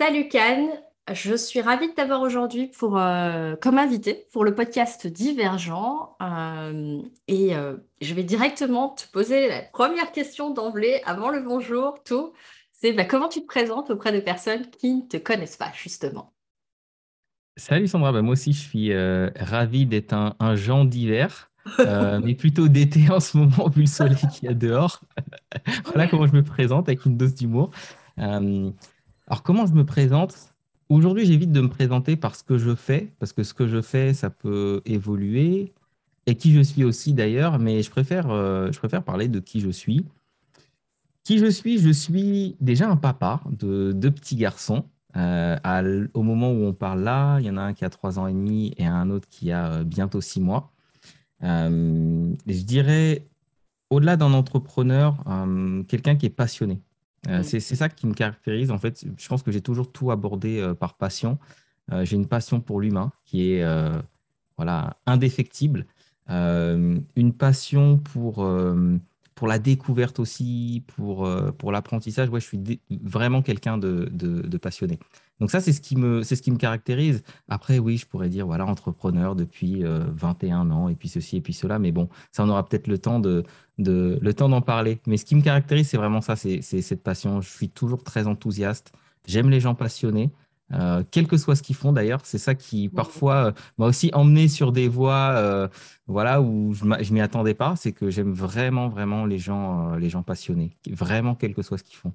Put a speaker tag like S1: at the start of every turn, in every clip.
S1: Salut Can, je suis ravie de t'avoir aujourd'hui pour, euh, comme invité pour le podcast Divergent. Euh, et euh, je vais directement te poser la première question d'emblée, avant le bonjour, tout. C'est bah, comment tu te présentes auprès de personnes qui ne te connaissent pas, justement?
S2: Salut Sandra, bah, moi aussi je suis ravi d'être un, un Jean d'hiver, mais plutôt d'été en ce moment vu le soleil qu'il y a dehors. voilà comment je me présente avec une dose d'humour. alors comment je me présente? Aujourd'hui, j'évite de me présenter par ce que je fais, parce que ce que je fais, ça peut évoluer, et qui je suis aussi d'ailleurs, mais je préfère, euh, je préfère parler de qui je suis. Qui je suis? Je suis déjà un papa de deux petits garçons. Euh, au moment où on parle là, il y en a un qui a trois ans et demi et un autre qui a euh, bientôt six mois. Je dirais, au-delà d'un entrepreneur, quelqu'un qui est passionné. Euh, mm. c'est ça qui me caractérise. En fait, je pense que j'ai toujours tout abordé euh, par passion. Euh, j'ai une passion pour l'humain qui est voilà, indéfectible. une passion pour, pour la découverte aussi, pour, pour l'apprentissage. Ouais, je suis vraiment quelqu'un de, de, passionné. Donc ça, c'est ce, qui me, ce qui me caractérise. Après, oui, je pourrais dire, voilà, entrepreneur depuis 21 ans, et puis ceci, et puis cela. Mais bon, ça, on aura peut-être le temps de, de, le temps d'en parler. Mais ce qui me caractérise, c'est vraiment ça, c'est cette passion. Je suis toujours très enthousiaste. J'aime les gens passionnés. Euh, quel que soit ce qu'ils font d'ailleurs, c'est ça qui parfois euh, m'a aussi emmené sur des voies euh, voilà, où je ne m'y attendais pas. C'est que j'aime vraiment, vraiment les gens, les gens passionnés, vraiment quel que soit ce qu'ils font.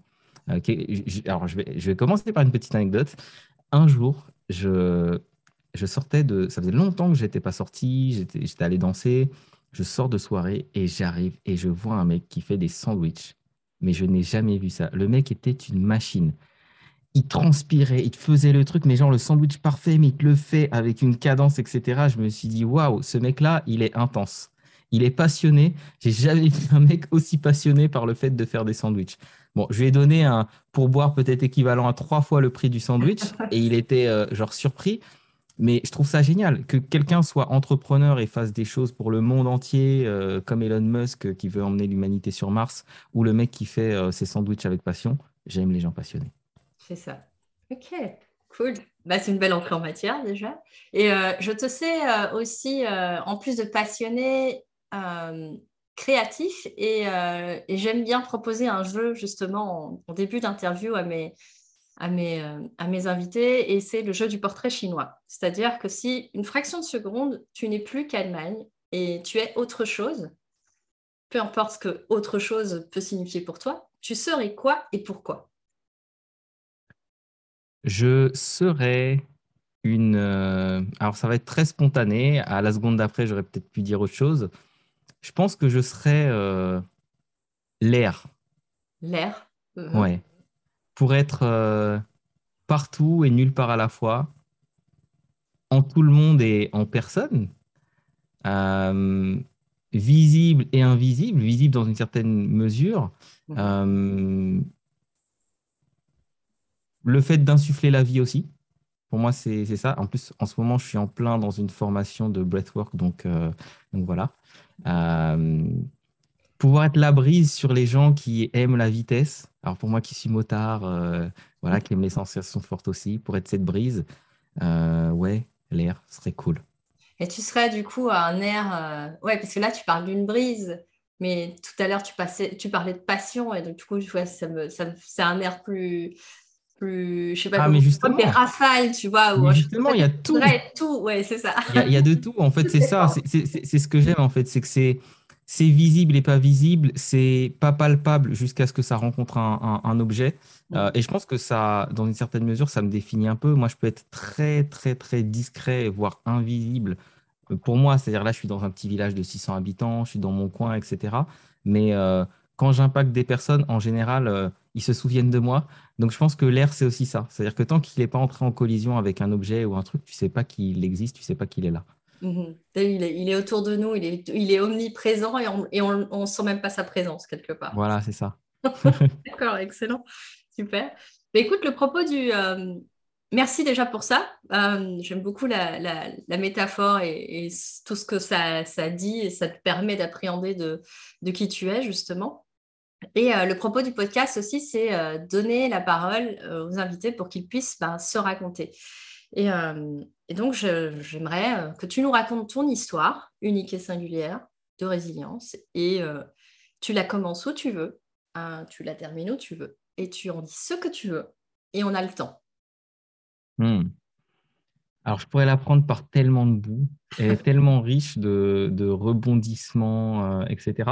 S2: Alors je vais, commencer par une petite anecdote. Un jour, je, sortais de. Ça faisait longtemps que je n'étais pas sorti, j'étais allé danser. Je sors de soirée et j'arrive et je vois un mec qui fait des sandwichs. Mais je n'ai jamais vu ça. Le mec était une machine. Il transpirait, il faisait le truc, mais genre le sandwich parfait, mais il te le fait avec une cadence, etc. Je me suis dit, waouh, ce mec-là, il est intense. Il est passionné. J'ai jamais vu un mec aussi passionné par le fait de faire des sandwichs. Bon, je lui ai donné un pourboire peut-être équivalent à trois fois le prix du sandwich et il était euh, genre surpris. Mais je trouve ça génial que quelqu'un soit entrepreneur et fasse des choses pour le monde entier, euh, comme Elon Musk euh, qui veut emmener l'humanité sur Mars, ou le mec qui fait euh, ses sandwichs avec passion. J'aime les gens passionnés.
S1: C'est ça. Ok, cool. Bah, c'est une belle entrée en matière déjà. Et je te sais aussi, en plus de passionné, créatif, et, et j'aime bien proposer un jeu justement en début d'interview à mes, à mes, euh, à mes invités et c'est le jeu du portrait chinois. C'est-à-dire que si une fraction de seconde, tu n'es plus qu'Allemagne et tu es autre chose, peu importe ce que autre chose peut signifier pour toi, tu serais quoi et pourquoi?
S2: Je serais une... Euh, alors ça va être très spontané, à la seconde d'après j'aurais peut-être pu dire autre chose. Je pense que je serais euh, l'air.
S1: L'air.
S2: Ouais pour être euh, partout et nulle part à la fois, en tout le monde et en personne, euh, visible et invisible, visible dans une certaine mesure. Mhm. Le fait d'insuffler la vie aussi, pour moi, c'est ça. En plus, en ce moment, je suis en plein dans une formation de breathwork, donc, donc voilà pouvoir être la brise sur les gens qui aiment la vitesse. Alors pour moi qui suis motard, euh, voilà, qui aime les sensations fortes aussi, pour être cette brise, euh, ouais, l'air serait cool.
S1: Et tu serais du coup un air, euh, ouais, parce que là tu parles d'une brise, mais tout à l'heure tu, tu parlais de passion, et donc du coup ouais, ça me, ça c'est un air plus, plus, je sais pas, ah, mais justement, des rafales, tu vois.
S2: Où justement, il y a tout.
S1: tout, ouais, c'est ça.
S2: Il y, a de tout, en fait, c'est ça, c'est ce que j'aime, en fait, c'est que c'est c'est visible et pas visible, c'est pas palpable jusqu'à ce que ça rencontre un, objet. Euh, et je pense que ça, dans une certaine mesure, ça me définit un peu. Moi, je peux être très, très, très discret, voire invisible. Euh, pour moi, c'est-à-dire là, je suis dans un petit village de 600 habitants, je suis dans mon coin, etc. Mais euh, quand j'impacte des personnes, en général, ils se souviennent de moi. Donc, je pense que l'air, c'est aussi ça. C'est-à-dire que tant qu'il n'est pas entré en collision avec un objet ou un truc, tu sais pas qu'il existe, tu sais pas qu'il est là.
S1: Mhm. Il, est, autour de nous, il est, il est omniprésent et on ne sent même pas sa présence quelque part.
S2: Voilà, c'est ça.
S1: D'accord, excellent. Super. Mais écoute, le propos du... Euh, merci déjà pour ça. Euh, j'aime beaucoup la, métaphore et, tout ce que ça, ça, dit et ça te permet d'appréhender de, de, qui tu es, justement. Et le propos du podcast aussi, c'est donner la parole aux invités pour qu'ils puissent ben, se raconter. Et, et donc, j'aimerais que tu nous racontes ton histoire unique et singulière de résilience. Et tu la commences où tu veux, hein, tu la termines où tu veux, et tu en dis ce que tu veux, et on a le temps.
S2: Hmm. Alors, je pourrais l'apprendre par tellement de bouts, et tellement riche de, de rebondissements, euh, etc.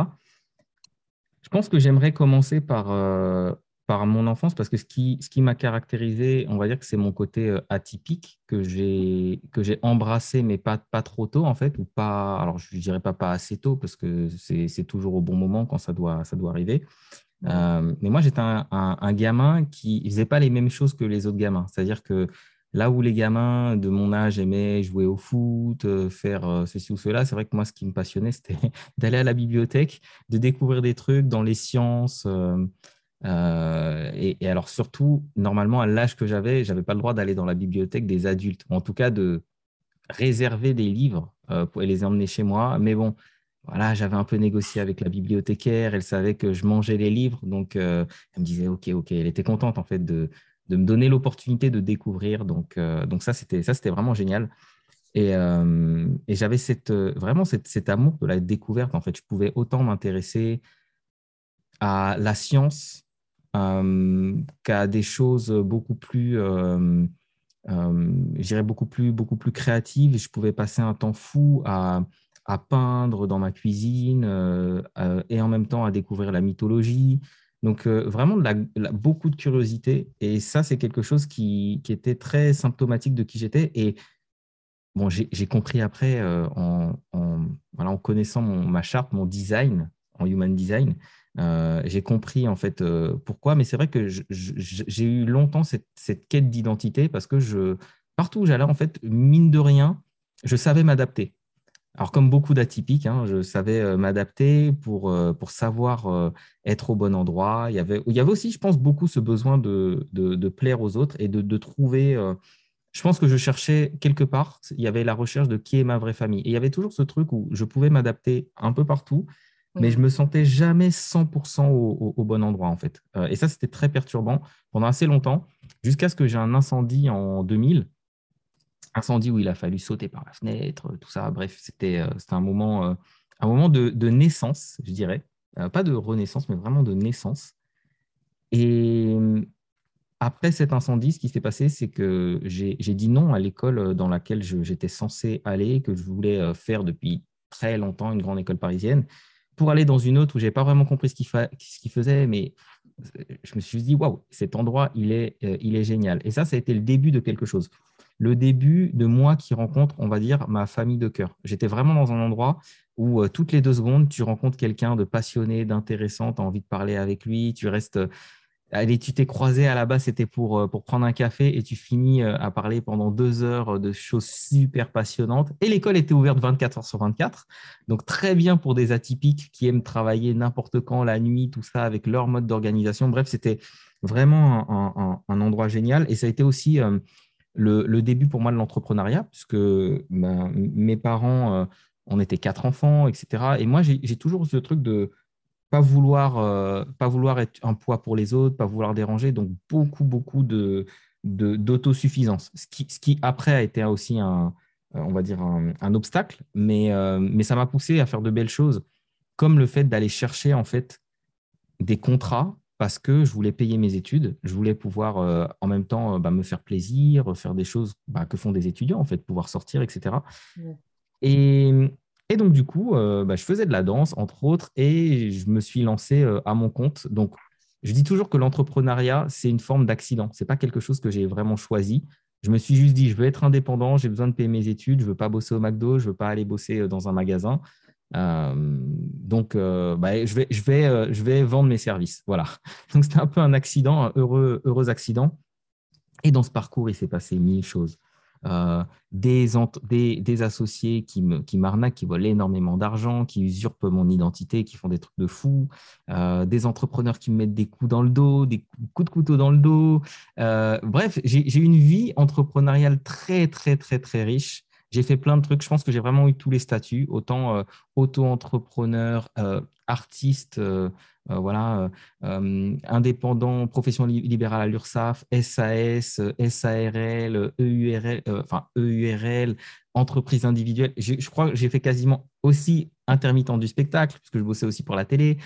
S2: Je pense que j'aimerais commencer par, euh, par mon enfance, parce que ce qui, ce qui m'a caractérisé, on va dire que c'est mon côté euh, atypique que j'ai embrassé, mais pas, pas trop tôt, en fait, ou pas, alors je dirais pas pas assez tôt, parce que c'est toujours au bon moment quand ça doit, ça doit arriver. Euh, mais moi, j'étais un, un, gamin qui ne faisait pas les mêmes choses que les autres gamins. C'est-à-dire que là où les gamins de mon âge aimaient jouer au foot, euh, faire euh, ceci ou cela, c'est vrai que moi, ce qui me passionnait, c'était d'aller à la bibliothèque, de découvrir des trucs dans les sciences. et, alors, surtout, normalement, à l'âge que j'avais, je n'avais pas le droit d'aller dans la bibliothèque des adultes, ou en tout cas de réserver des livres pour les emmener chez moi. Mais bon, voilà, j'avais un peu négocié avec la bibliothécaire, elle savait que je mangeais les livres, donc euh, elle me disait ok, ok, elle était contente en fait de, de me donner l'opportunité de découvrir, donc, euh, donc ça c'était ça c'était vraiment génial. Et, euh, et j'avais cette, vraiment cette, cet amour de la découverte. En fait, je pouvais autant m'intéresser à la science qu'à des choses beaucoup plus, je dirais beaucoup plus, beaucoup plus créatives. Je pouvais passer un temps fou à à peindre dans ma cuisine euh, euh, et en même temps à découvrir la mythologie. Donc euh, vraiment beaucoup de curiosité. Et ça c'est quelque chose qui, était très symptomatique de qui j'étais. Et bon j'ai compris après en, voilà, en connaissant ma charte, mon design en human design, j'ai compris en fait pourquoi, mais c'est vrai que j'ai eu longtemps cette, cette quête d'identité parce que je, partout où j'allais, en fait, mine de rien, je savais m'adapter. Alors, comme beaucoup d'atypiques, hein, je savais euh, m'adapter pour, euh, pour savoir euh, être au bon endroit. Il y, avait, il y avait aussi, je pense, beaucoup ce besoin de, de, plaire aux autres et de, de trouver. je pense que je cherchais quelque part, il y avait la recherche de qui est ma vraie famille. Et il y avait toujours ce truc où je pouvais m'adapter un peu partout, mais je me sentais jamais 100% au, au, bon endroit, en fait. et ça, c'était très perturbant pendant assez longtemps, jusqu'à ce que j'ai un incendie en 2000 incendie où il a fallu sauter par la fenêtre, tout ça. Bref, c'était euh, un moment, euh, un moment de, naissance, je dirais. Euh, pas de renaissance, mais vraiment de naissance. Et après cet incendie, ce qui s'est passé, c'est que j'ai dit non à l'école dans laquelle j'étais censé aller, que je voulais faire depuis très longtemps, une grande école parisienne, pour aller dans une autre où je n'ai pas vraiment compris ce qu'il faisait, mais je me suis dit, waouh, cet endroit, il est, il est génial. Et ça, ça a été le début de quelque chose le début de moi qui rencontre, on va dire, ma famille de cœur. J'étais vraiment dans un endroit où euh, toutes les deux secondes, tu rencontres quelqu'un de passionné, d'intéressant, tu as envie de parler avec lui, tu restes... Euh, allez, tu t'es croisé à la base, c'était pour, euh, pour prendre un café et tu finis à parler pendant deux heures de choses super passionnantes. Et l'école était ouverte 24 heures sur 24. Donc, très bien pour des atypiques qui aiment travailler n'importe quand, la nuit, tout ça, avec leur mode d'organisation. Bref, c'était vraiment un, endroit génial. Et ça a été aussi le, début pour moi de l'entrepreneuriat, puisque ben, mes parents, euh, on était quatre enfants, etc. Et moi, j'ai toujours ce truc de pas vouloir, euh, pas vouloir être un poids pour les autres, pas vouloir déranger, donc beaucoup, beaucoup de d'autosuffisance, ce qui, ce qui après a été aussi un, euh, on va dire un, obstacle, mais, mais ça m'a poussé à faire de belles choses, comme le fait d'aller chercher en fait des contrats parce que je voulais payer mes études, je voulais pouvoir euh, en même temps euh, bah, me faire plaisir, faire des choses bah, que font des étudiants, en fait, pouvoir sortir, etc. Et, donc, du coup, euh, bah, je faisais de la danse, entre autres, et je me suis lancé à mon compte. Donc, je dis toujours que l'entrepreneuriat, c'est une forme d'accident. Ce n'est pas quelque chose que j'ai vraiment choisi. Je me suis juste dit, je veux être indépendant, j'ai besoin de payer mes études, je ne veux pas bosser au McDo, je ne veux pas aller bosser dans un magasin. Euh, donc, euh, bah, euh, je vais vendre mes services. Voilà. Donc, c'était un peu un accident, un heureux, accident. Et dans ce parcours, il s'est passé mille choses. des, associés qui m'arnaquent, qui, volent énormément d'argent, qui usurpent mon identité, qui font des trucs de fou, des entrepreneurs qui me mettent des coups dans le dos, des coups de couteau dans le dos. bref, j'ai une vie entrepreneuriale très, très, très, très riche j'ai fait plein de trucs. Je pense que j'ai vraiment eu tous les statuts, autant euh, auto-entrepreneur, euh, artiste, euh, voilà, indépendant, profession libérale à l'URSSAF, SAS, SARL, EURL, enfin EURL, entreprise individuelle. Je, crois que j'ai fait quasiment aussi intermittent du spectacle, puisque je bossais aussi pour la télé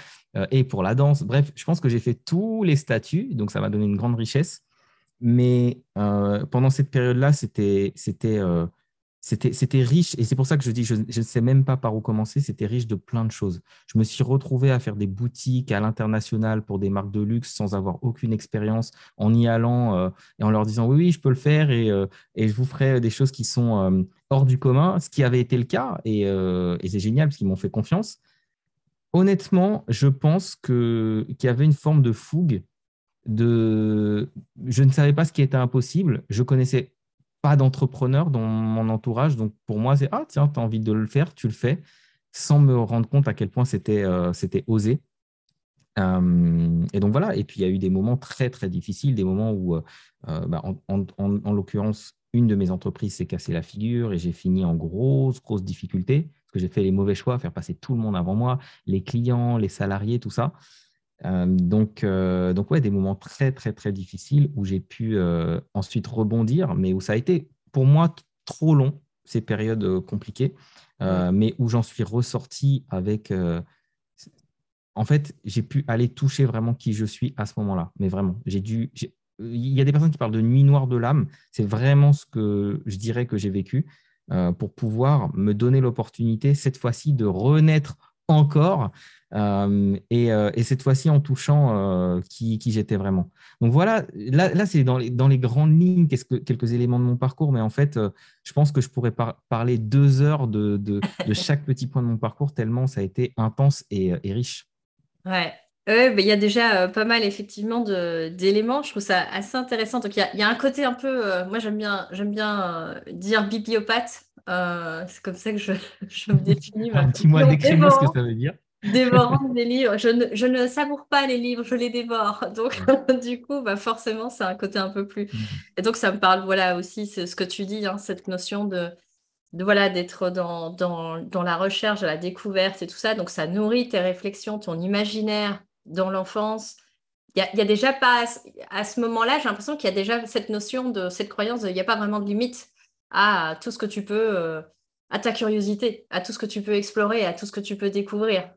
S2: et pour la danse. Bref, je pense que j'ai fait tous les statuts, donc ça m'a donné une grande richesse. Mais pendant cette période-là, c'était c'était riche, et c'est pour ça que je dis, je ne sais même pas par où commencer, c'était riche de plein de choses. Je me suis retrouvé à faire des boutiques à l'international pour des marques de luxe sans avoir aucune expérience, en y allant euh, et en leur disant oui, oui, je peux le faire et, euh, je vous ferai des choses qui sont euh, hors du commun, ce qui avait été le cas, et, et c'est génial parce qu'ils m'ont fait confiance. Honnêtement, je pense qu'il y avait une forme de fougue de je ne savais pas ce qui était impossible. Je connaissais pas d'entrepreneur dans mon entourage. Donc pour moi, c'est ah tiens, tu as envie de le faire, tu le fais, sans me rendre compte à quel point c'était euh, osé. Euh, et donc voilà, et puis il y a eu des moments très très difficiles, des moments où, euh, bah, en, en, l'occurrence, une de mes entreprises s'est cassée la figure et j'ai fini en grosse grosse difficulté parce que j'ai fait les mauvais choix, faire passer tout le monde avant moi, les clients, les salariés, tout ça. Donc, donc ouais, des moments très très très difficiles où j'ai pu ensuite rebondir, mais où ça a été pour moi trop long ces périodes compliquées, mais où j'en suis ressorti avec en fait, j'ai pu aller toucher vraiment qui je suis à ce moment-là. Mais vraiment, j'ai dû. Il y a des personnes qui parlent de nuit noire de l'âme. C'est vraiment ce que je dirais que j'ai vécu pour pouvoir me donner l'opportunité, cette fois-ci, de renaître encore euh, euh, et, cette fois-ci en touchant euh, qui, j'étais vraiment. Donc voilà, là, là c'est dans les, dans les grandes lignes que, quelques éléments de mon parcours, mais en fait, je pense que je pourrais parler deux heures de, de, chaque petit point de mon parcours, tellement ça a été intense et, riche.
S1: Ouais. Il y a déjà pas mal effectivement d'éléments. Je trouve ça assez intéressant. Donc il y a, un côté un peu, moi j'aime bien, j'aime bien dire bibliopathe. C'est comme ça que je, je me définis.
S2: Dis-moi, décris-moi ce que ça veut dire
S1: dévorant des livres. Je ne, je ne, savoure pas les livres, je les dévore. Donc, du coup, bah forcément, c'est un côté un peu plus. Mm. Et donc, ça me parle, voilà, aussi, c'est ce que tu dis, hein, cette notion de, de voilà, d'être dans, dans, dans, la recherche, la découverte et tout ça. Donc, ça nourrit tes réflexions, ton imaginaire dans l'enfance. Il y, y a, déjà pas, à ce moment-là, j'ai l'impression qu'il y a déjà cette notion de cette croyance, il n'y a pas vraiment de limite à tout ce que tu peux. Euh, à ta curiosité, à tout ce que tu peux explorer, à tout ce que tu peux découvrir.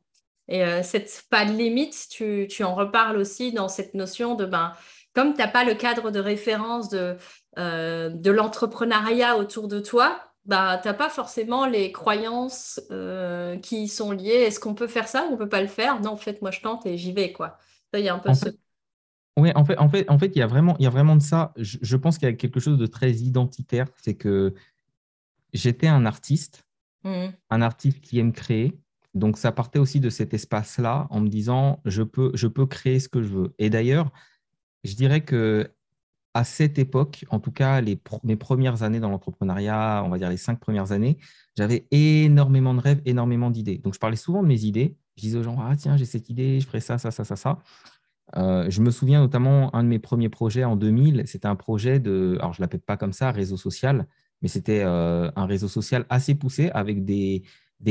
S1: Et euh, cette pas de limite, tu, en reparles aussi dans cette notion de, ben, comme tu n'as pas le cadre de référence de, euh, de l'entrepreneuriat autour de toi, ben, tu n'as pas forcément les croyances euh, qui sont liées. Est-ce qu'on peut faire ça ou on ne peut pas le faire? Non, en fait, moi, je tente et j'y vais. Quoi. il y a un peu
S2: Oui, en fait, en fait, en fait, il y a vraiment, il y a vraiment de ça. Je, pense qu'il y a quelque chose de très identitaire, c'est que j'étais un artiste, mmh. un artiste qui aime créer, donc, ça partait aussi de cet espace-là en me disant, je peux, je peux créer ce que je veux. Et d'ailleurs, je dirais que à cette époque, en tout cas, les mes premières années dans l'entrepreneuriat, on va dire les cinq premières années, j'avais énormément de rêves, énormément d'idées. Donc, je parlais souvent de mes idées. Je disais aux gens, ah tiens, j'ai cette idée, je ferai ça, ça, ça, ça, ça. Euh, je me souviens notamment, un de mes premiers projets en 2000, c'était un projet de, alors je ne l'appelle pas comme ça, réseau social, mais c'était euh, un réseau social assez poussé avec des,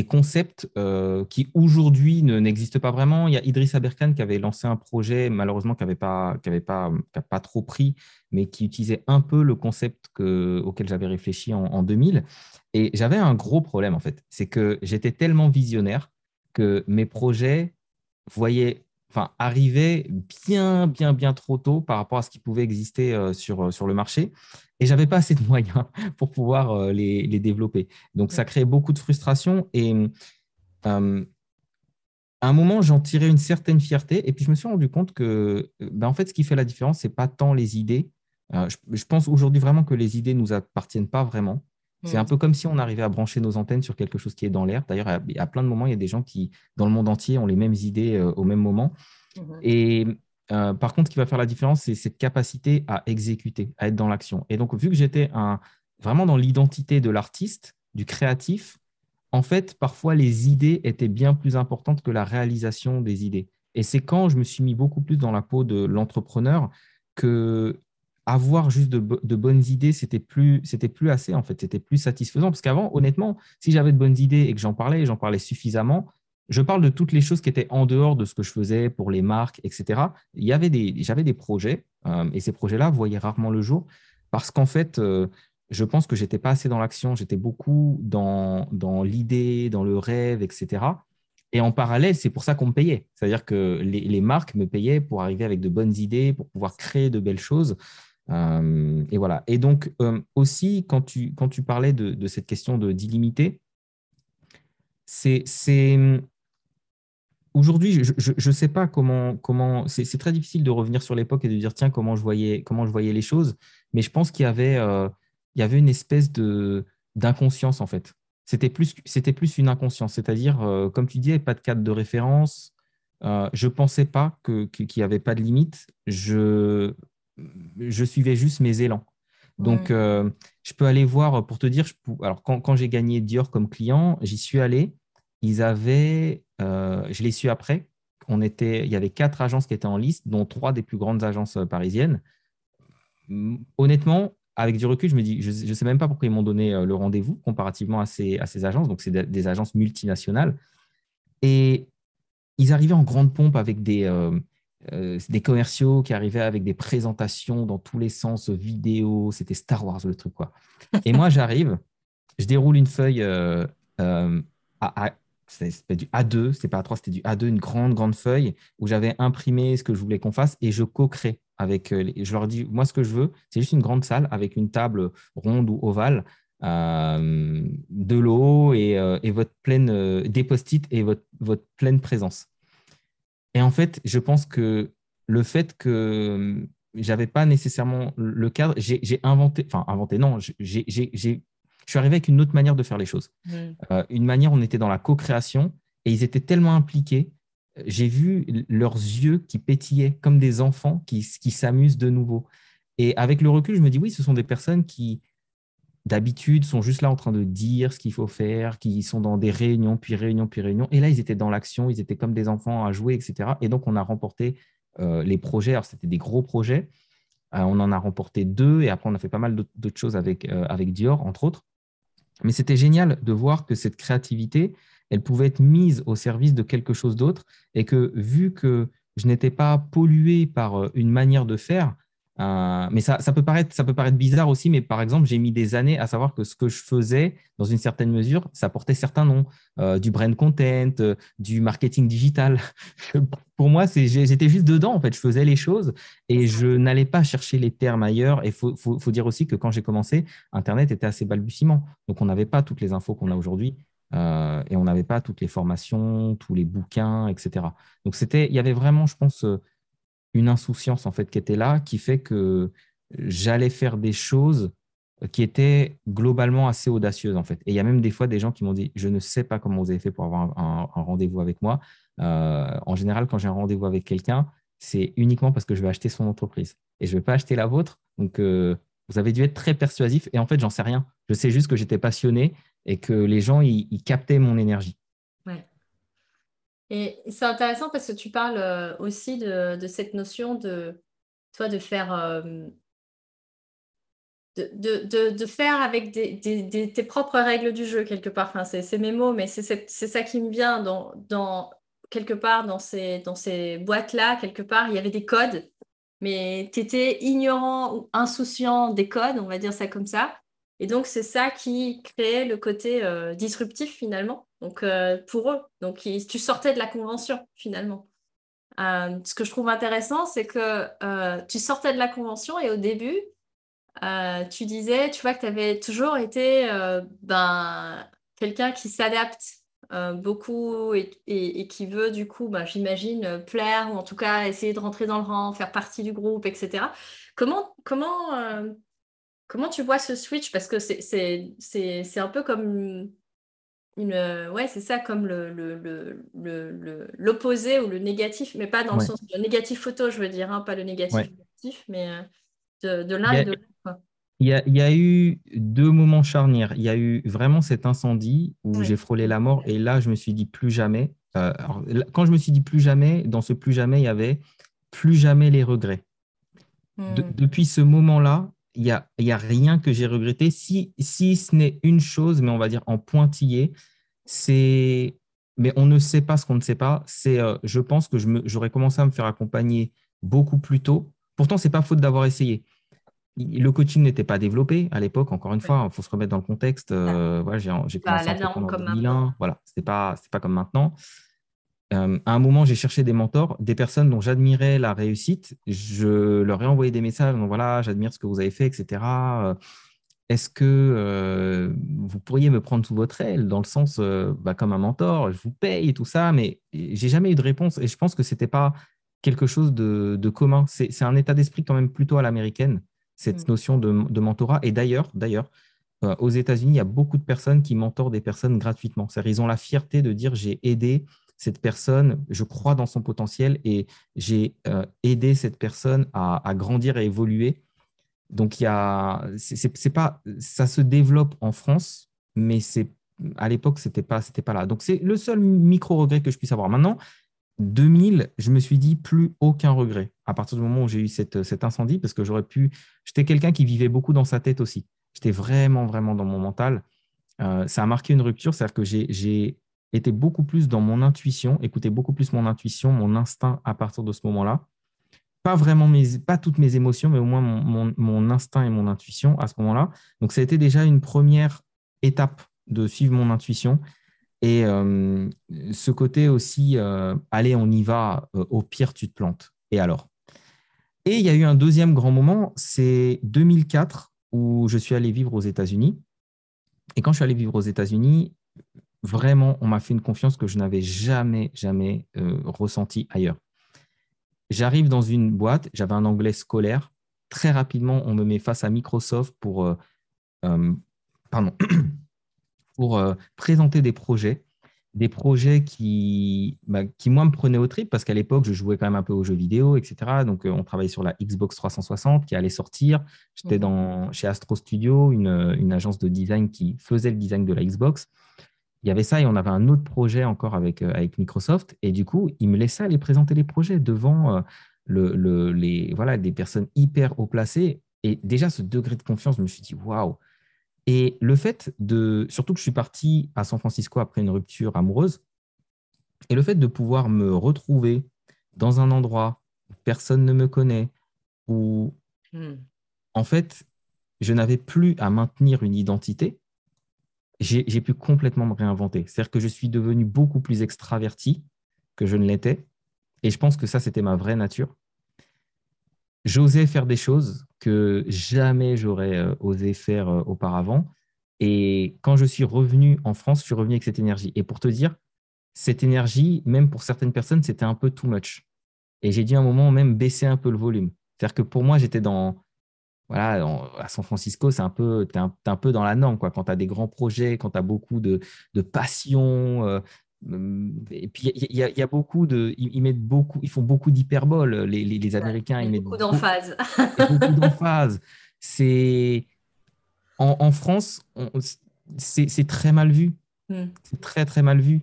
S2: concepts euh, qui aujourd'hui n'existent pas vraiment. Il y a Idriss Aberkan qui avait lancé un projet, malheureusement, qui n'avait pas, qui pas, pas trop pris, mais qui utilisait un peu le concept que, auquel j'avais réfléchi en, 2000. Et j'avais un gros problème, en fait. C'est que j'étais tellement visionnaire que mes projets voyaient, enfin, arrivaient bien, bien, bien trop tôt par rapport à ce qui pouvait exister euh, sur, sur le marché et j'avais pas assez de moyens pour pouvoir euh, les, les, développer. Donc, ça créait beaucoup de frustration et euh, à un moment, j'en tirais une certaine fierté et puis je me suis rendu compte que, ben, en fait, ce qui fait la différence, c'est pas tant les idées. Euh, je, pense aujourd'hui vraiment que les idées nous appartiennent pas vraiment. C'est un peu comme si on arrivait à brancher nos antennes sur quelque chose qui est dans l'air. D'ailleurs, à, plein de moments, il y a des gens qui, dans le monde entier, ont les mêmes idées au même moment. Mmh et euh, par contre, ce qui va faire la différence, c'est cette capacité à exécuter, à être dans l'action. Et donc, vu que j'étais vraiment dans l'identité de l'artiste, du créatif, en fait, parfois, les idées étaient bien plus importantes que la réalisation des idées. Et c'est quand je me suis mis beaucoup plus dans la peau de l'entrepreneur que avoir juste de, bonnes idées, c'était plus, c'était plus assez en fait, c'était plus satisfaisant. Parce qu'avant, honnêtement, si j'avais de bonnes idées et que j'en parlais, j'en parlais suffisamment, je parle de toutes les choses qui étaient en dehors de ce que je faisais pour les marques, etc. Il y avait des, j'avais des projets euh, et ces projets-là voyaient rarement le jour parce qu'en fait, euh, je pense que j'étais pas assez dans l'action, j'étais beaucoup dans, dans l'idée, dans le rêve, etc. Et en parallèle, c'est pour ça qu'on me payait. C'est-à-dire que les, marques me payaient pour arriver avec de bonnes idées, pour pouvoir créer de belles choses. Euh, et voilà. Et donc, aussi, quand tu, quand tu parlais de, cette question d'illimité, c'est Aujourd'hui, je ne sais pas comment. comment c'est très difficile de revenir sur l'époque et de dire tiens, comment je voyais, comment je voyais les choses. Mais je pense qu'il y, avait, euh, y avait une espèce d'inconscience, en fait. C'était plus, plus une inconscience. C'est-à-dire, euh, comme tu disais, pas de cadre de référence. Euh, je ne pensais pas qu'il n'y avait pas de limite. Je, je suivais juste mes élans. Donc, je peux aller voir, pour te dire, je, alors quand, quand j'ai gagné Dior comme client, j'y suis allé ils avaient, euh, je l'ai su après, on était, il y avait quatre agences qui étaient en liste, dont trois des plus grandes agences euh, parisiennes. Honnêtement, avec du recul, je me dis, je ne sais même pas pourquoi ils m'ont donné euh, le rendez-vous comparativement à ces, à ces agences. Donc, c'est des agences multinationales. Et ils arrivaient en grande pompe avec des, des commerciaux qui arrivaient avec des présentations dans tous les sens, vidéo. C'était Star Wars, le truc, quoi. Et moi, j'arrive, je déroule une feuille à, c'était du A2, c'était pas A3, c'était du A2, une grande, grande feuille où j'avais imprimé ce que je voulais qu'on fasse et je co-crée avec. Euh, je leur dis, moi, ce que je veux, c'est juste une grande salle avec une table ronde ou ovale, euh, de l'eau et, euh, et, votre pleine, des post-it et votre, votre pleine présence. Et en fait, je pense que le fait que j'avais pas nécessairement le cadre, j'ai inventé, enfin inventé, non, j'ai je suis arrivé avec une autre manière de faire les choses. Mm. Euh, une manière, on était dans la co-création et ils étaient tellement impliqués. J'ai vu leurs yeux qui pétillaient comme des enfants qui, qui s'amusent de nouveau. Et avec le recul, je me dis oui, ce sont des personnes qui, d'habitude, sont juste là en train de dire ce qu'il faut faire, qui sont dans des réunions, puis réunions, puis réunions. Et là, ils étaient dans l'action, ils étaient comme des enfants à jouer, etc. Et donc, on a remporté euh, les projets. Alors, c'était des gros projets. Euh, on en a remporté deux et après, on a fait pas mal d'autres choses avec, avec Dior, entre autres. Mais c'était génial de voir que cette créativité, elle pouvait être mise au service de quelque chose d'autre et que vu que je n'étais pas pollué par euh, une manière de faire, euh, mais ça, ça, peut paraître, ça peut paraître bizarre aussi, mais par exemple, j'ai mis des années à savoir que ce que je faisais, dans une certaine mesure, ça portait certains noms, euh, du brand content, euh, du marketing digital. Pour moi, j'étais juste dedans, en fait, je faisais les choses et je n'allais pas chercher les termes ailleurs. Et il faut, faut, faut, dire aussi que quand j'ai commencé, Internet était assez balbutiement. Donc, on n'avait pas toutes les infos qu'on a aujourd'hui. et on n'avait pas toutes les formations, tous les bouquins, etc. Donc, il y avait vraiment, je pense, une insouciance en fait qui était là, qui fait que j'allais faire des choses qui étaient globalement assez audacieuses en fait. Et il y a même des fois des gens qui m'ont dit, je ne sais pas comment vous avez fait pour avoir un, rendez-vous avec moi. Euh, en général, quand j'ai un rendez-vous avec quelqu'un, c'est uniquement parce que je vais acheter son entreprise et je ne vais pas acheter la vôtre. Donc, euh, vous avez dû être très persuasif. Et en fait, j'en sais rien. Je sais juste que j'étais passionné et que les gens, ils captaient mon énergie.
S1: Et c'est intéressant parce que tu parles euh, aussi de, cette notion de, toi, de faire, euh, de, faire avec tes propres règles du jeu, quelque part. Enfin, c'est mes mots, mais c'est ça qui me vient dans, dans quelque part dans ces, dans ces boîtes-là, quelque part, il y avait des codes, mais tu étais ignorant ou insouciant des codes, on va dire ça comme ça. Et donc, c'est ça qui créait le côté euh, disruptif finalement, donc euh, pour eux. Donc, tu sortais de la convention finalement. Euh, ce que je trouve intéressant, c'est que tu sortais de la convention et au début, tu disais, tu vois, que tu avais toujours été ben, quelqu'un qui s'adapte beaucoup et, qui veut, du coup, ben, j'imagine, plaire ou en tout cas essayer de rentrer dans le rang, faire partie du groupe, etc. Comment, comment Comment tu vois ce switch? Parce que c'est un peu comme une. Ouais, c'est ça, comme l'opposé le, le, ou le négatif, mais pas dans le sens. Le négatif photo, je veux dire, hein, pas le négatif négatif, mais euh, de, l'un et de l'autre.
S2: Il y, a, il y, a, eu deux moments charnières. Il y a eu vraiment cet incendie où j'ai frôlé la mort et là, je me suis dit plus jamais. Euh, quand je me suis dit plus jamais, dans ce plus jamais, il y avait plus jamais les regrets. Hmm. depuis ce moment-là, il n'y a, y a rien que j'ai regretté, si, si ce n'est une chose, mais on va dire en pointillé, c'est mais on ne sait pas ce qu'on ne sait pas. C'est, euh, je pense que j'aurais commencé à me faire accompagner beaucoup plus tôt. Pourtant, c'est pas faute d'avoir essayé. Le coaching n'était pas développé à l'époque. Encore une fois, il faut se remettre dans le contexte. Euh, voilà, j'ai commencé en 2001. Voilà, c'était pas, pas comme maintenant. Euh, à un moment, j'ai cherché des mentors, des personnes dont j'admirais la réussite. Je leur ai envoyé des messages. Donc voilà, j'admire ce que vous avez fait, etc est-ce que euh, vous pourriez me prendre sous votre aile dans le sens euh, bah, comme un mentor, je vous paye et tout ça, mais j'ai jamais eu de réponse et je pense que ce n'était pas quelque chose de, commun. C'est un état d'esprit quand même plutôt à l'américaine, cette mm. notion de, mentorat. Et d'ailleurs, d'ailleurs, euh, aux États-Unis, il y a beaucoup de personnes qui mentorent des personnes gratuitement. C'est-à-dire, ils ont la fierté de dire j'ai aidé cette personne, je crois dans son potentiel et j'ai aidé cette personne à, grandir et évoluer donc, il y a, pas, ça se développe en France, mais à l'époque, c'était pas, pas là. Donc, c'est le seul micro-regret que je puisse avoir. Maintenant, 2000, je me suis dit plus aucun regret à partir du moment où j'ai eu cette, cet incendie, parce que j'aurais pu. J'étais quelqu'un qui vivait beaucoup dans sa tête aussi. J'étais vraiment, vraiment dans mon mental. Euh, ça a marqué une rupture, c'est-à-dire que j'ai, été beaucoup plus dans mon intuition, écouté beaucoup plus mon intuition, mon instinct à partir de ce moment-là pas vraiment mes, pas toutes mes émotions, mais au moins mon, instinct et mon intuition à ce moment-là. Donc, ça a été déjà une première étape de suivre mon intuition. Et euh, ce côté aussi, euh, allez, on y va, euh, au pire, tu te plantes. Et alors? Et il y a eu un deuxième grand moment, c'est 2004, où je suis allé vivre aux États-Unis. Et quand je suis allé vivre aux États-Unis, vraiment, on m'a fait une confiance que je n'avais jamais, jamais ressentie ailleurs. J'arrive dans une boîte, j'avais un anglais scolaire. Très rapidement, on me met face à Microsoft pour, euh, euh, pardon, pour euh, présenter des projets. Des projets qui, bah, qui, moi, me prenaient au trip parce qu'à l'époque, je jouais quand même un peu aux jeux vidéo, etc. Donc, on travaillait sur la Xbox 360 qui allait sortir. J'étais dans, chez Astro Studio, une, une agence de design qui faisait le design de la Xbox il y avait ça et on avait un autre projet encore avec, euh, avec Microsoft. Et du coup, il me laissait aller présenter les projets devant euh, le, les, voilà, des personnes hyper haut placées. Et déjà, ce degré de confiance, je me suis dit, waouh! Et le fait de, surtout que je suis parti à San Francisco après une rupture amoureuse, et le fait de pouvoir me retrouver dans un endroit où personne ne me connaît, où hmm. en fait, je n'avais plus à maintenir une identité, j'ai pu complètement me réinventer. C'est-à-dire que je suis devenu beaucoup plus extraverti que je ne l'étais. Et je pense que ça, c'était ma vraie nature. J'osais faire des choses que jamais j'aurais euh, osé faire euh, auparavant. Et quand je suis revenu en France, je suis revenu avec cette énergie. Et pour te dire, cette énergie, même pour certaines personnes, c'était un peu too much. Et j'ai dû à un moment même baisser un peu le volume. C'est-à-dire que pour moi, j'étais dans, voilà, à San Francisco, c'est un peu, tu es, un peu dans la norme, quoi. Quand tu as des grands projets, quand tu as beaucoup de, de passion. Euh, et puis, il y, a beaucoup de. Ils, mettent beaucoup, ils font beaucoup d'hyperbole, les, les, Américains. ils mettent
S1: beaucoup d'emphase.
S2: Beaucoup d'emphase. C'est. En, en, France, c'est très mal vu. Hmm. C'est très, très mal vu.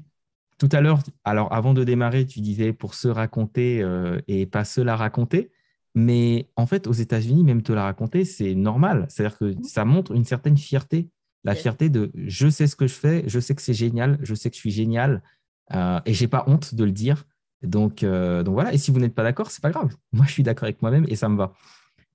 S2: Tout à l'heure, alors avant de démarrer, tu disais pour se raconter euh, et pas se la raconter. Mais en fait, aux États-Unis, même te la raconter, c'est normal. C'est-à-dire que mmh. ça montre une certaine fierté. La fierté de je sais ce que je fais, je sais que c'est génial, je sais que je suis génial euh, et j'ai pas honte de le dire. Donc, euh, donc voilà. Et si vous n'êtes pas d'accord, c'est pas grave. Moi, je suis d'accord avec moi-même et ça me va.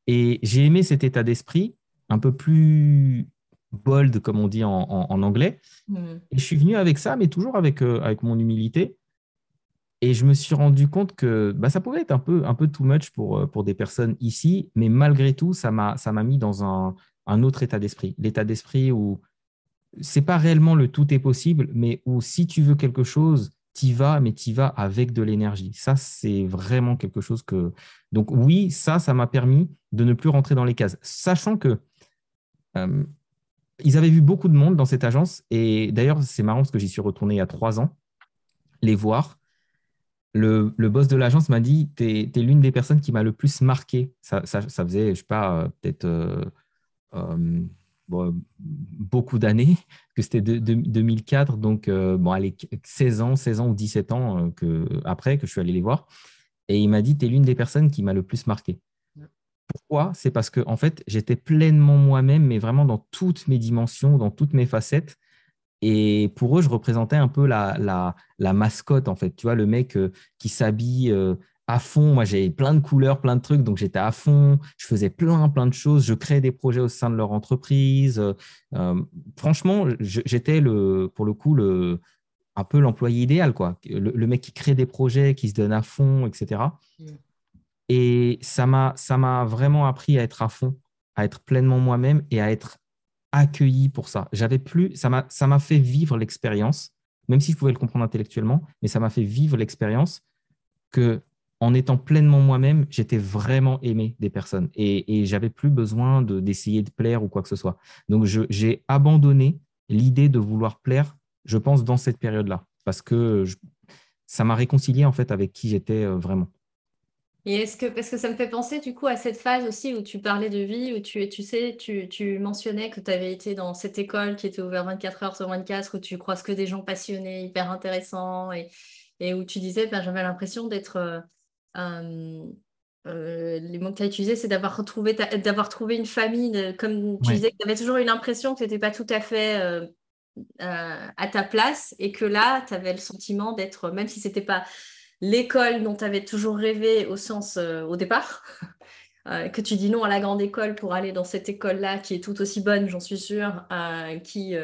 S2: Et j'ai aimé cet état d'esprit un peu plus bold, comme on dit en, anglais. Mmh. Et je suis venu avec ça, mais toujours avec, euh, avec mon humilité. Et je me suis rendu compte que bah, ça pouvait être un peu, un peu too much pour, euh, pour des personnes ici, mais malgré tout, ça m'a mis dans un, un autre état d'esprit. L'état d'esprit où c'est pas réellement le tout est possible, mais où si tu veux quelque chose, y vas, mais y vas avec de l'énergie. Ça, c'est vraiment quelque chose que. Donc, oui, ça, ça m'a permis de ne plus rentrer dans les cases. Sachant que euh, ils avaient vu beaucoup de monde dans cette agence, et d'ailleurs, c'est marrant parce que j'y suis retourné il y a trois ans, les voir le, boss de l'agence m'a dit Tu es, l'une des personnes qui m'a le plus marqué. Ça, faisait, je sais pas, euh, peut-être euh, euh, beaucoup d'années, que c'était de, 2004, donc bon, allez, 16 ans, 16 ans ou 17 ans que, après que je suis allé les voir. Et il m'a dit Tu es l'une des personnes qui m'a le plus marqué. Pourquoi? C'est parce que en fait, j'étais pleinement moi-même, mais vraiment dans toutes mes dimensions, dans toutes mes facettes. Et pour eux, je représentais un peu la, la, la mascotte, en fait. Tu vois, le mec euh, qui s'habille euh, à fond. Moi, j'ai plein de couleurs, plein de trucs, donc j'étais à fond. Je faisais plein, plein de choses. Je créais des projets au sein de leur entreprise. Euh, franchement, j'étais, le, pour le coup, le, un peu l'employé idéal, quoi. Le, mec qui crée des projets, qui se donne à fond, etc. Et ça m'a, ça m'a vraiment appris à être à fond, à être pleinement moi-même et à être accueilli pour ça. J'avais plus, ça m'a, fait vivre l'expérience, même si je pouvais le comprendre intellectuellement, mais ça m'a fait vivre l'expérience que en étant pleinement moi-même, j'étais vraiment aimé des personnes et, j'avais plus besoin de, d'essayer de plaire ou quoi que ce soit. Donc, j'ai abandonné l'idée de vouloir plaire, je pense, dans cette période-là, parce que ça m'a réconcilié en fait avec qui j'étais euh, vraiment.
S1: Et est-ce que, parce que ça me fait penser du coup à cette phase aussi où tu parlais de vie, où tu, tu sais, tu, tu mentionnais que tu avais été dans cette école qui était ouverte 24 heures sur 24, où tu croises que des gens passionnés, hyper intéressants, et, et où tu disais, ben, j'avais l'impression d'être... Euh, euh, les mots que tu as utilisés, c'est d'avoir retrouvé d'avoir trouvé une famille, comme tu disais, que tu avais toujours eu l'impression que tu n'étais pas tout à fait euh, à ta place, et que là, tu avais le sentiment d'être, même si c'était pas l'école dont tu avais toujours rêvé au sens euh, au départ, euh, que tu dis non à la grande école pour aller dans cette école-là qui est tout aussi bonne, j'en suis sûre, euh, qui,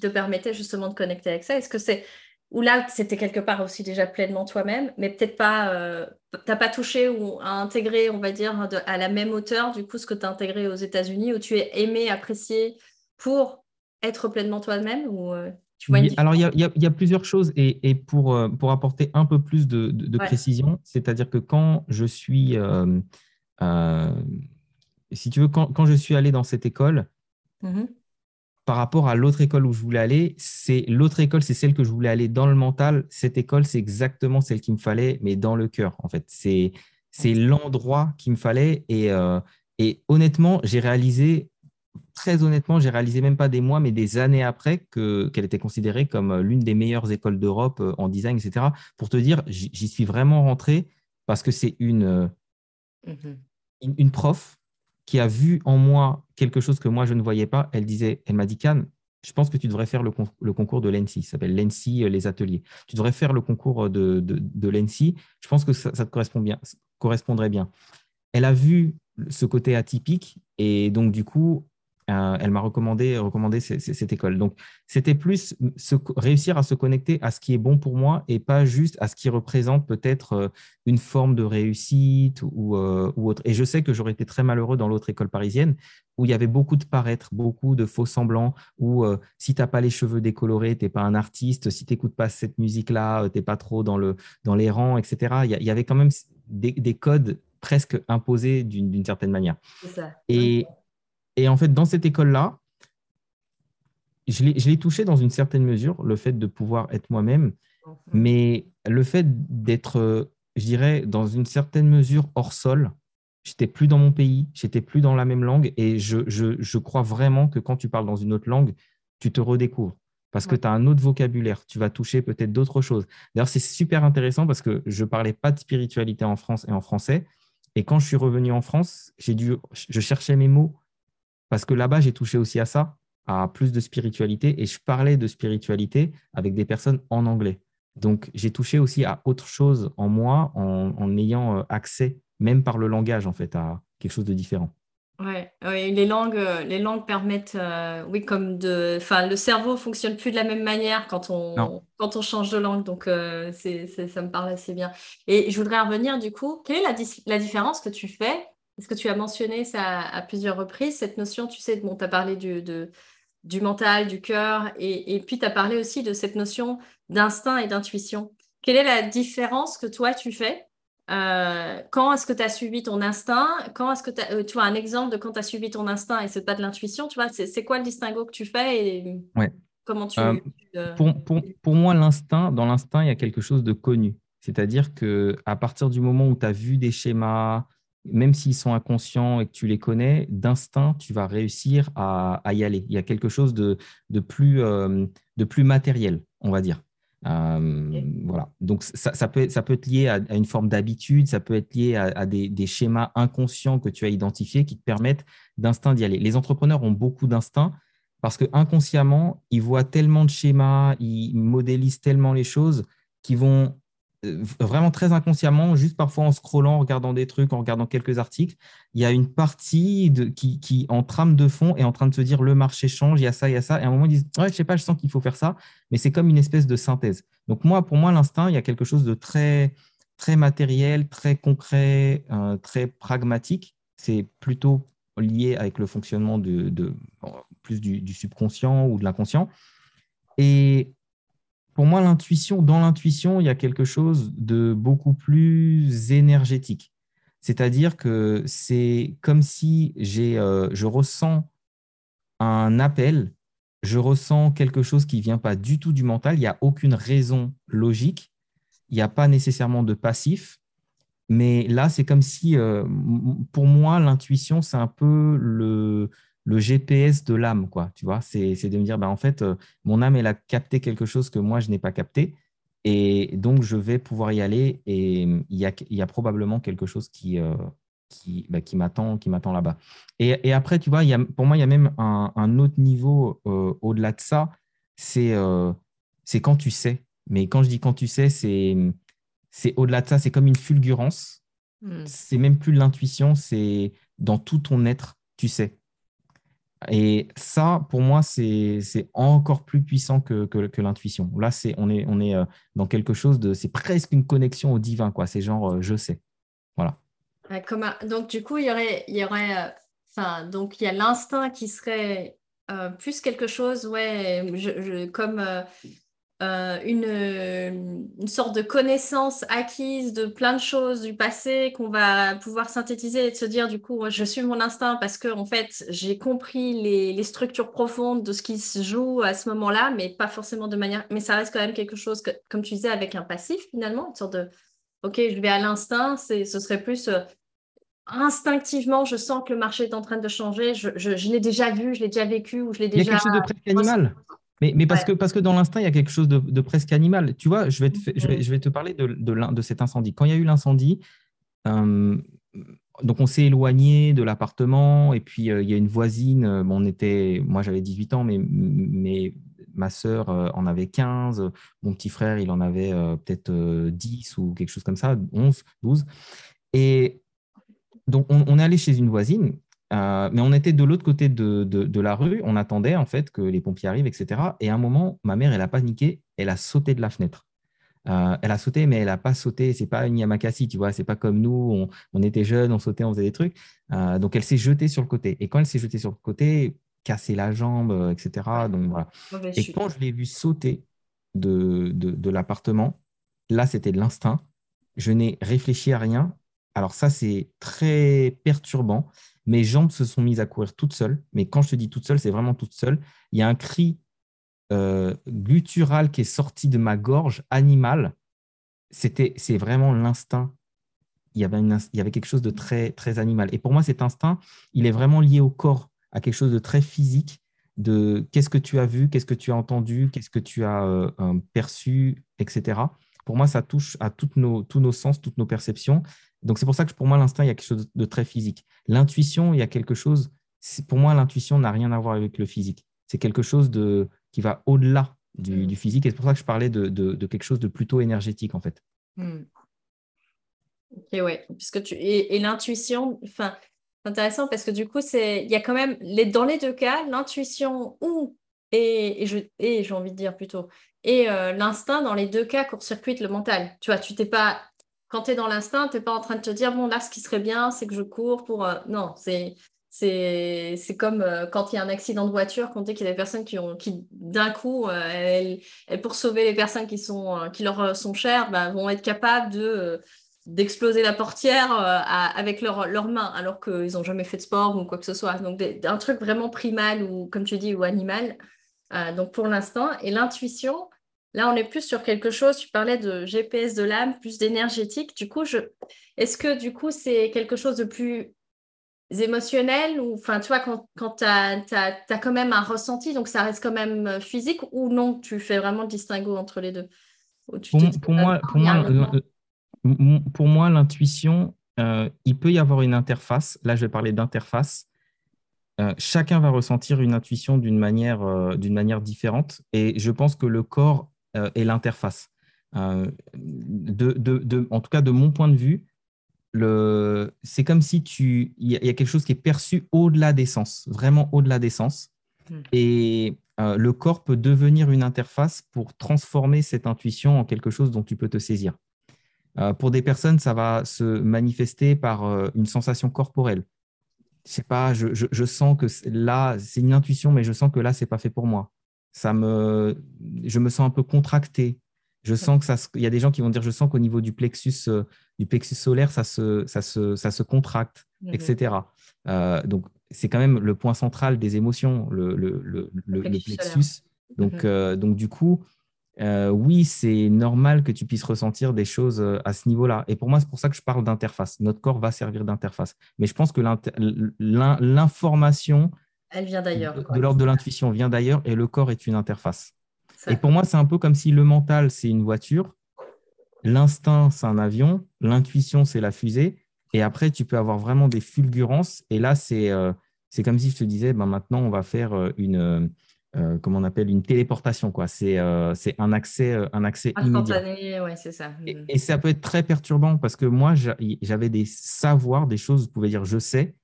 S1: te permettait justement de connecter avec ça. Est-ce que c'est ou là c'était quelque part aussi déjà pleinement toi-même, mais peut-être pas, t'as pas touché ou intégré, on va dire, à la même hauteur du coup ce que tu as intégré aux États-Unis, où tu es aimé, apprécié pour être pleinement toi-même ou
S2: alors, il y, a, plusieurs choses. Et, pour, euh, pour apporter un peu plus de, précision, c'est-à-dire que quand je suis, euh, euh, si tu veux, quand, je suis allé dans cette école, mmh par rapport à l'autre école où je voulais aller, c'est l'autre école, c'est celle que je voulais aller dans le mental. Cette école, c'est exactement celle qu'il me fallait, mais dans le cœur, en fait. C'est l'endroit qu'il me fallait. Et, et honnêtement, j'ai réalisé très honnêtement, j'ai réalisé même pas des mois, mais des années après qu'elle était considérée comme euh, l'une des meilleures écoles d'Europe euh, en design, etc. Pour te dire, j'y suis vraiment rentré parce que c'est une, mmh une, une, prof qui a vu en moi quelque chose que moi je ne voyais pas. Elle disait, elle m'a dit, Can, je pense que tu devrais faire le, le concours de l'ENSI, ça s'appelle l'ENSI euh, les ateliers. Tu devrais faire le concours de, de, de l'ENSI. Je pense que ça, ça te correspond bien, correspondrait bien. Elle a vu ce côté atypique et donc du coup, euh, elle m'a recommandé, recommandé cette école. Donc, c'était plus réussir à se connecter à ce qui est bon pour moi et pas juste à ce qui représente peut-être euh, une forme de réussite ou, euh, ou, autre. Et je sais que j'aurais été très malheureux dans l'autre école parisienne où il y avait beaucoup de paraître, beaucoup de faux semblants, où si tu n'as pas les cheveux décolorés, tu n'es pas un artiste, si tu n'écoutes pas cette musique-là, tu n'es pas trop dans, le, dans les rangs, etc. Il y, avait quand même des, des codes presque imposés d'une certaine manière. Ça. Et, et en fait, dans cette école-là, je l'ai touché dans une certaine mesure, le fait de pouvoir être moi-même, mais le fait d'être, je dirais, dans une certaine mesure hors sol, j'étais plus dans mon pays, j'étais plus dans la même langue, et je, je, je, crois vraiment que quand tu parles dans une autre langue, tu te redécouvres. Parce que tu as un autre vocabulaire, tu vas toucher peut-être d'autres choses. D'ailleurs, c'est super intéressant parce que je ne parlais pas de spiritualité en France et en français, et quand je suis revenu en France, j'ai dû, je cherchais mes mots parce que là-bas, j'ai touché aussi à ça, à plus de spiritualité, et je parlais de spiritualité avec des personnes en anglais. Donc, j'ai touché aussi à autre chose en moi en, ayant euh, accès, même par le langage, en fait, à quelque chose de différent.
S1: Ouais, les langues, euh, les langues permettent, euh, oui, comme de, enfin, le cerveau fonctionne plus de la même manière quand on, quand on change de langue, donc c'est, ça me parle assez bien. Et je voudrais revenir du coup, quelle est la, la différence que tu fais est-ce que tu as mentionné ça à, plusieurs reprises, cette notion, tu sais, bon, tu as parlé du, du mental, du cœur, et, puis tu as parlé aussi de cette notion d'instinct et d'intuition. Quelle est la différence que toi, tu fais euh, Quand est-ce que tu as suivi ton instinct Quand est-ce que euh, tu as un exemple de quand tu as suivi ton instinct et c'est pas de l'intuition Tu vois, c'est quoi le distinguo que tu fais et comment tu...
S2: Euh, pour, pour, pour, moi, l'instinct, dans l'instinct, il y a quelque chose de connu. C'est-à-dire que à partir du moment où tu as vu des schémas, même s'ils sont inconscients et que tu les connais, d'instinct, tu vas réussir à, y aller. Il y a quelque chose de, plus, euh, de plus matériel, on va dire. Euh, voilà. Donc, ça, peut être, ça peut être lié à, une forme d'habitude, ça peut être lié à, des, schémas inconscients que tu as identifiés qui te permettent d'instinct d'y aller. Les entrepreneurs ont beaucoup d'instinct parce que inconsciemment, ils voient tellement de schémas, ils modélisent tellement les choses qui vont vraiment très inconsciemment, juste parfois en scrollant, en regardant des trucs, en regardant quelques articles, il y a une partie qui, en trame de fond, est en train de se dire le marché change, il y a ça, il y a ça. Et à un moment, ils disent Ouais, je sais pas, je sens qu'il faut faire ça, mais c'est comme une espèce de synthèse. Donc, moi, pour moi, l'instinct, il y a quelque chose de très, très matériel, très concret, euh, très pragmatique. C'est plutôt lié avec le fonctionnement de plus du, du subconscient ou de l'inconscient. Et pour moi, l'intuition, dans l'intuition, il y a quelque chose de beaucoup plus énergétique. C'est-à-dire que c'est comme si j'ai, euh, je ressens un appel, je ressens quelque chose qui ne vient pas du tout du mental, il n'y a aucune raison logique, il n'y a pas nécessairement de passif, mais là, c'est comme si, euh, pour moi, l'intuition, c'est un peu le, le GPS de l'âme, quoi. Tu vois, c'est de me dire, bah, en fait, euh, mon âme, elle a capté quelque chose que moi, je n'ai pas capté. Et donc, je vais pouvoir y aller. Et il y a, il y a probablement quelque chose qui, euh, qui, bah, qui m'attend là-bas. Et, et, après, tu vois, il y a, pour moi, il y a même un, un autre niveau euh, au-delà de ça. C'est c'est quand tu sais. Mais quand je dis quand tu sais, c'est au-delà de ça. C'est comme une fulgurance. Hmm. C'est même plus l'intuition, c'est dans tout ton être, tu sais. Et ça, pour moi, c'est encore plus puissant que, que, l'intuition. Là, on est, on est euh, dans quelque chose de. C'est presque une connexion au divin, quoi. C'est genre, euh, je sais. Voilà.
S1: Donc, du coup, il y aurait. Y aurait euh, enfin, donc, il y a l'instinct qui serait plus quelque chose, ouais, comme une, une, sorte de connaissance acquise de plein de choses du passé qu'on va pouvoir synthétiser et de se dire du coup je suis mon instinct parce que en fait j'ai compris les, les, structures profondes de ce qui se joue à ce moment-là mais pas forcément de manière mais ça reste quand même quelque chose que comme tu disais avec un passif finalement une sorte de ok je vais à l'instinct c'est ce serait plus euh, instinctivement je sens que le marché est en train de changer je, je, je l'ai déjà vu je l'ai déjà vécu ou je l'ai déjà
S2: il y a quelque chose de presque animal mais, mais parce, que, parce que dans l'instinct, il y a quelque chose de, presque animal. Tu vois, je vais te, je vais, je vais te parler de, de, de, cet incendie. Quand il y a eu l'incendie, euh, donc on s'est éloigné de l'appartement et puis euh, il y a une voisine, euh, bon, on était, moi j'avais 18 ans, mais, mais ma sœur en avait 15, mon petit frère il en avait peut-être 10 ou quelque chose comme ça, 11, 12. Et donc on, on est allé chez une voisine euh, mais on était de l'autre côté de, la rue, on attendait en fait que les pompiers arrivent, etc. Et à un moment, ma mère, elle a paniqué, elle a sauté de la fenêtre. Euh, elle a sauté, mais elle n'a pas sauté. C'est pas une Yamakasi, tu vois. C'est pas comme nous, on, était jeunes, on sautait, on faisait des trucs. Euh, donc elle s'est jetée sur le côté. Et quand elle s'est jetée sur le côté, casser la jambe, etc. Donc voilà. Et quand je l'ai vue sauter de, de l'appartement, là, c'était de l'instinct. Je n'ai réfléchi à rien. Alors ça, c'est très perturbant mes jambes se sont mises à courir toutes seules. Mais quand je te dis toutes seules, c'est vraiment toutes seules. Il y a un cri euh, guttural qui est sorti de ma gorge, animal. C'était, c'est vraiment l'instinct. Il y, avait il y avait quelque chose de très, très animal. Et pour moi, cet instinct, il est vraiment lié au corps, à quelque chose de très physique, de qu'est-ce que tu as vu, qu'est-ce que tu as entendu, qu'est-ce que tu as euh, euh, perçu, etc. Pour moi, ça touche à toutes nos, tous nos sens, toutes nos perceptions. Donc, c'est pour ça que pour moi, l'instinct, il y a quelque chose de très physique. L'intuition, il y a quelque chose. Pour moi, l'intuition n'a rien à voir avec le physique. C'est quelque chose de, qui va au-delà du, mm. physique. Et c'est pour ça que je parlais de, quelque chose de plutôt énergétique, en fait.
S1: Mm. Ok, ouais. Puisque tu... Et, l'intuition, enfin, c'est intéressant parce que du coup, c'est il y a quand même, les... dans les deux cas, l'intuition ou, et, et j'ai envie de dire plutôt, et euh, l'instinct, dans les deux cas, court-circuite le mental. Tu vois, tu t'es pas quand tu es dans l'instinct, tu n'es pas en train de te dire, bon, là, ce qui serait bien, c'est que je cours pour. Euh, non, c'est. C'est comme euh, quand il y a un accident de voiture, quand qu'il y a des personnes qui, ont, qui d'un coup, euh, elles, pour sauver les personnes qui, sont, qui leur sont chères, ben, vont être capables de, d'exploser la portière avec leurs leur mains, alors qu'ils n'ont jamais fait de sport ou quoi que ce soit. Donc, un truc vraiment primal ou, comme tu dis, ou animal. Donc, pour l'instant. Et l'intuition, Là, on est plus sur quelque chose, tu parlais de GPS de l'âme, plus d'énergétique. Du coup, je... est-ce que du coup, c'est quelque chose de plus émotionnel ou, enfin, tu vois, quand, quand tu as, quand même un ressenti, donc ça reste quand même euh, physique ou non, tu fais vraiment le distinguo entre les deux?
S2: Pour, moi, pour, moi, pour moi, l'intuition, euh, il peut y avoir une interface. Là, je vais parler d'interface. Chacun va ressentir une intuition d'une manière, d'une manière différente. Et je pense que le corps est l'interface. De, de, en tout cas, de mon point de vue, c'est comme si tu, il y, a quelque chose qui est perçu au-delà des sens, vraiment au-delà des sens. Hmm. Et euh, le corps peut devenir une interface pour transformer cette intuition en quelque chose dont tu peux te saisir. Euh, pour des personnes, ça va se manifester par euh, une sensation corporelle. Je sais pas, je, sens que là, c'est une intuition, mais je sens que là, c'est pas fait pour moi. Ça me, je me sens un peu contracté. Je sens que ça, il y a des gens qui vont dire, je sens qu'au niveau du plexus, euh, du plexus solaire, ça se, ça se, ça se contracte, mhm. etc. Euh, donc, c'est quand même le point central des émotions, le, le, le, le plexus. Donc, mhm. euh, donc, du coup, oui, c'est normal que tu puisses ressentir des choses à ce niveau-là. Et pour moi, c'est pour ça que je parle d'interface. Notre corps va servir d'interface. Mais je pense que l'information,
S1: elle vient d'ailleurs.
S2: De, l'ordre de l'intuition vient d'ailleurs et le corps est une interface. Et pour moi, c'est un peu comme si le mental, c'est une voiture, l'instinct, c'est un avion, l'intuition, c'est la fusée. Et après, tu peux avoir vraiment des fulgurances. Et là, c'est euh, comme si je te disais, ben, maintenant, on va faire euh, une, euh, comment on appelle, une téléportation. C'est un accès, un accès
S1: Instantané, ouais, c'est ça.
S2: Et, et, ça peut être très perturbant parce que moi, j'avais des savoirs, des choses, vous pouvez dire, je sais,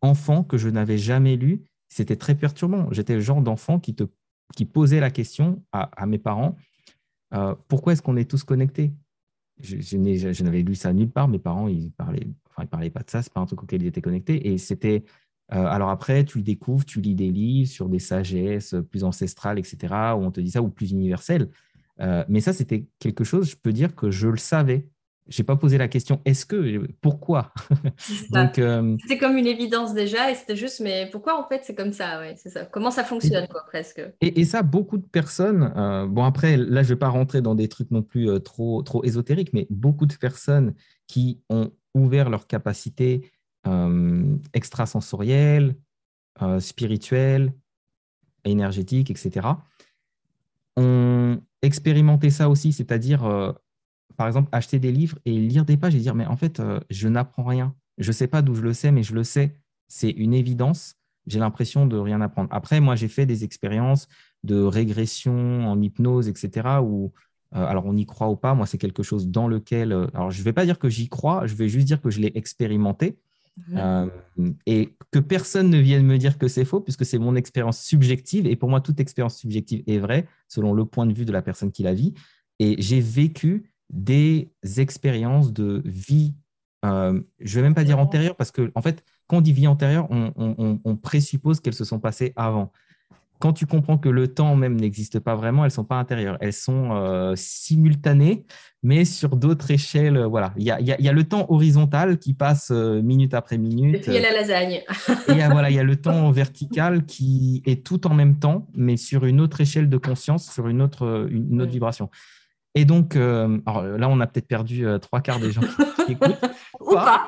S2: enfant, que je n'avais jamais lu. C'était très perturbant. J'étais le genre d'enfant qui te qui posait la question à, mes parents euh, pourquoi est-ce qu'on est tous connectés? Je, je n'avais lu ça nulle part. Mes parents, ils parlaient, enfin, ils parlaient pas de ça. C'est pas un truc auquel ils étaient connectés. Et c'était. Euh, alors après, tu le découvres, tu lis des livres sur des sagesses plus ancestrales, etc., où on te dit ça, ou plus universelles. Euh, mais ça, c'était quelque chose, je peux dire que je le savais j'ai pas posé la question est-ce que pourquoi?
S1: Euh, c'était comme une évidence déjà et c'était juste mais pourquoi en fait c'est comme ça ouais c'est ça comment ça fonctionne quoi presque
S2: et, ça beaucoup de personnes bon après là je vais pas rentrer dans des trucs non plus trop trop ésotériques mais beaucoup de personnes qui ont ouvert leurs capacités extrasensorielles spirituelles énergétiques etc ont expérimenté ça aussi c'est-à-dire par exemple, acheter des livres et lire des pages et dire, mais en fait, euh, je n'apprends rien. Je ne sais pas d'où je le sais, mais je le sais. C'est une évidence. J'ai l'impression de rien apprendre. Après, moi, j'ai fait des expériences de régression en hypnose, etc., où, euh, alors on y croit ou pas, moi, c'est quelque chose dans lequel, euh, alors je ne vais pas dire que j'y crois, je vais juste dire que je l'ai expérimenté. Mhm. et que personne ne vienne me dire que c'est faux, puisque c'est mon expérience subjective. Et pour moi, toute expérience subjective est vraie, selon le point de vue de la personne qui la vit. Et j'ai vécu des expériences de vie, euh, je ne vais même pas dire antérieure, parce que en fait, quand on dit vie antérieure, on, présuppose qu'elles se sont passées avant. Quand tu comprends que le temps même n'existe pas vraiment, elles ne sont pas intérieures, elles sont euh, simultanées, mais sur d'autres échelles. Euh, voilà, il y a, le temps horizontal qui passe minute après minute. Et
S1: puis il y a la lasagne.
S2: et voilà, il y a le temps vertical qui est tout en même temps, mais sur une autre échelle de conscience, sur une autre, une autre vibration. Et donc, euh, alors là, on a peut-être perdu euh, trois quarts des gens qui écoutent.
S1: Ou pas.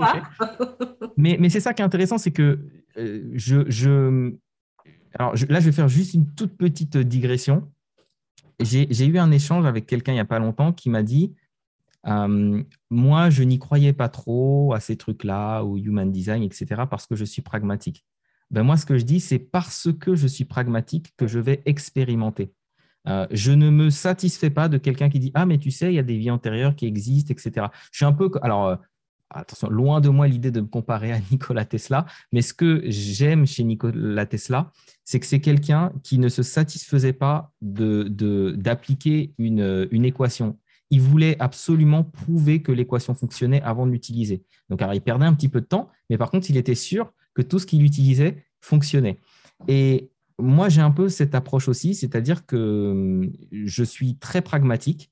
S2: mais, mais c'est ça qui est intéressant, c'est que euh, je, je, alors là, je vais faire juste une toute petite digression. J'ai eu un échange avec quelqu'un il n'y a pas longtemps qui m'a dit Moi, je n'y croyais pas trop à ces trucs-là, au human design, etc., parce que je suis pragmatique. Ben, moi, ce que je dis, c'est parce que je suis pragmatique que je vais expérimenter. Euh, je ne me satisfais pas de quelqu'un qui dit Ah, mais tu sais, il y a des vies antérieures qui existent, etc. Je suis un peu. Alors, euh, attention, loin de moi l'idée de me comparer à Nikola Tesla, mais ce que j'aime chez Nikola Tesla, c'est que c'est quelqu'un qui ne se satisfaisait pas d'appliquer une, équation. Il voulait absolument prouver que l'équation fonctionnait avant de l'utiliser. Donc, il perdait un petit peu de temps, mais par contre, il était sûr que tout ce qu'il utilisait fonctionnait. Et moi, j'ai un peu cette approche aussi, c'est-à-dire que hum, je suis très pragmatique.